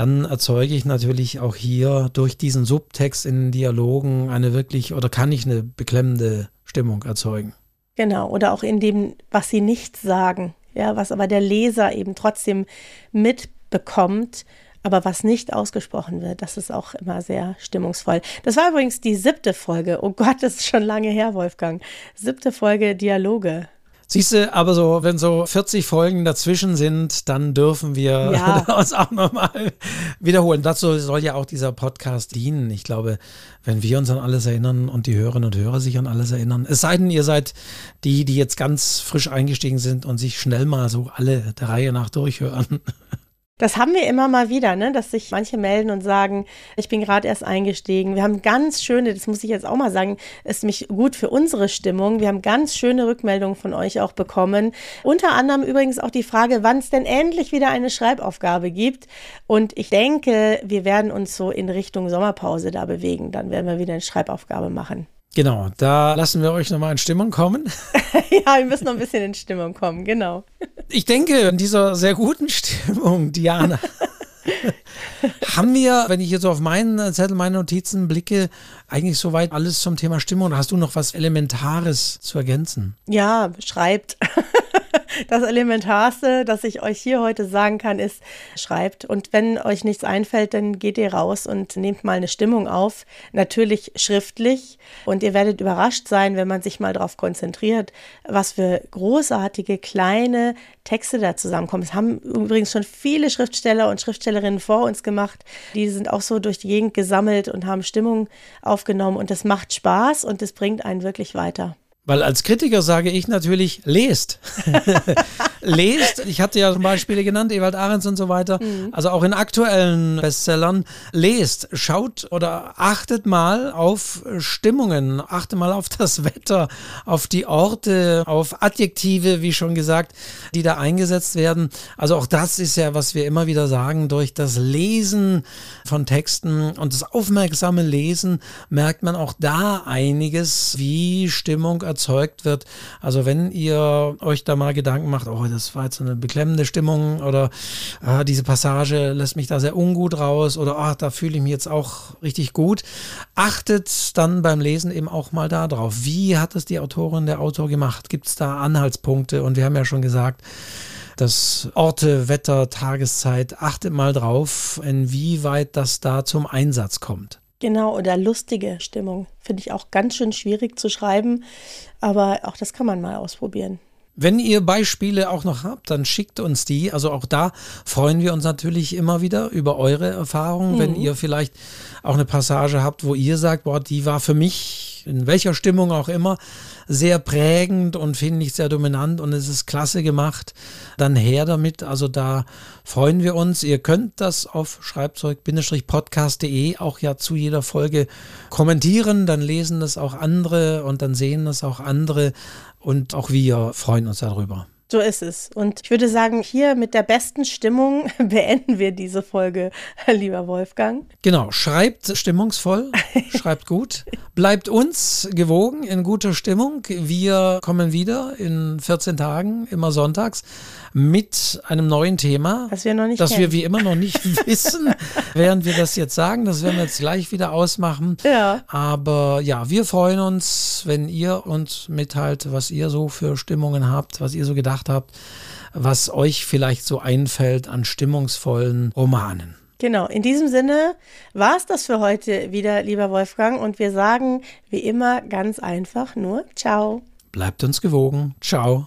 dann erzeuge ich natürlich auch hier durch diesen Subtext in Dialogen eine wirklich oder kann ich eine beklemmende Stimmung erzeugen. Genau, oder auch in dem, was sie nicht sagen, ja, was aber der Leser eben trotzdem mitbekommt, aber was nicht ausgesprochen wird, das ist auch immer sehr stimmungsvoll. Das war übrigens die siebte Folge. Oh Gott, das ist schon lange her, Wolfgang. Siebte Folge Dialoge. Siehst du, aber so, wenn so 40 Folgen dazwischen sind, dann dürfen wir ja. uns auch nochmal wiederholen. Dazu soll ja auch dieser Podcast dienen. Ich glaube, wenn wir uns an alles erinnern und die Hörerinnen und Hörer sich an alles erinnern, es sei denn, ihr seid die, die jetzt ganz frisch eingestiegen sind und sich schnell mal so alle der Reihe nach durchhören. Das haben wir immer mal wieder, ne? dass sich manche melden und sagen, ich bin gerade erst eingestiegen. Wir haben ganz schöne, das muss ich jetzt auch mal sagen, ist mich gut für unsere Stimmung. Wir haben ganz schöne Rückmeldungen von euch auch bekommen. Unter anderem übrigens auch die Frage, wann es denn endlich wieder eine Schreibaufgabe gibt. Und ich denke, wir werden uns so in Richtung Sommerpause da bewegen. Dann werden wir wieder eine Schreibaufgabe machen. Genau, da lassen wir euch nochmal in Stimmung kommen. ja, wir müssen noch ein bisschen in Stimmung kommen, genau. Ich denke, in dieser sehr guten Stimmung, Diana, haben wir, wenn ich jetzt so auf meinen Zettel, meine Notizen blicke, eigentlich soweit alles zum Thema Stimmung? Hast du noch was Elementares zu ergänzen? Ja, schreibt. das Elementarste, das ich euch hier heute sagen kann, ist, schreibt. Und wenn euch nichts einfällt, dann geht ihr raus und nehmt mal eine Stimmung auf. Natürlich schriftlich. Und ihr werdet überrascht sein, wenn man sich mal darauf konzentriert, was für großartige kleine Texte da zusammenkommen. Es haben übrigens schon viele Schriftsteller und Schriftstellerinnen vor uns gemacht. Die sind auch so durch die Gegend gesammelt und haben Stimmung aufgenommen. Und das macht Spaß und das bringt einen wirklich weiter. Weil als Kritiker sage ich natürlich, lest. lest. Ich hatte ja zum Beispiel genannt, Ewald Ahrens und so weiter. Mhm. Also auch in aktuellen Bestsellern. Lest, schaut oder achtet mal auf Stimmungen, achtet mal auf das Wetter, auf die Orte, auf Adjektive, wie schon gesagt, die da eingesetzt werden. Also auch das ist ja, was wir immer wieder sagen, durch das Lesen von Texten und das aufmerksame Lesen merkt man auch da einiges, wie Stimmung erzeugt wird. Also wenn ihr euch da mal Gedanken macht, oh, das war jetzt eine beklemmende Stimmung oder ah, diese Passage lässt mich da sehr ungut raus oder ah, da fühle ich mich jetzt auch richtig gut. Achtet dann beim Lesen eben auch mal da drauf. Wie hat es die Autorin, der Autor gemacht? Gibt es da Anhaltspunkte? Und wir haben ja schon gesagt, dass Orte, Wetter, Tageszeit, achtet mal drauf, inwieweit das da zum Einsatz kommt. Genau, oder lustige Stimmung. Finde ich auch ganz schön schwierig zu schreiben, aber auch das kann man mal ausprobieren. Wenn ihr Beispiele auch noch habt, dann schickt uns die. Also auch da freuen wir uns natürlich immer wieder über eure Erfahrungen. Mhm. Wenn ihr vielleicht auch eine Passage habt, wo ihr sagt, boah, die war für mich in welcher Stimmung auch immer sehr prägend und finde ich sehr dominant und es ist klasse gemacht, dann her damit. Also da freuen wir uns. Ihr könnt das auf schreibzeug-podcast.de auch ja zu jeder Folge kommentieren. Dann lesen das auch andere und dann sehen das auch andere und auch wir freuen uns darüber. So ist es. Und ich würde sagen, hier mit der besten Stimmung beenden wir diese Folge, lieber Wolfgang. Genau, schreibt stimmungsvoll, schreibt gut, bleibt uns gewogen in guter Stimmung. Wir kommen wieder in 14 Tagen, immer sonntags, mit einem neuen Thema, das wir noch nicht das kennen. wir wie immer noch nicht wissen, während wir das jetzt sagen. Das werden wir jetzt gleich wieder ausmachen. Ja. Aber ja, wir freuen uns, wenn ihr uns mitteilt, was ihr so für Stimmungen habt, was ihr so gedacht habt, was euch vielleicht so einfällt an stimmungsvollen Romanen. Genau, in diesem Sinne war es das für heute wieder, lieber Wolfgang. Und wir sagen wie immer ganz einfach nur Ciao. Bleibt uns gewogen. Ciao.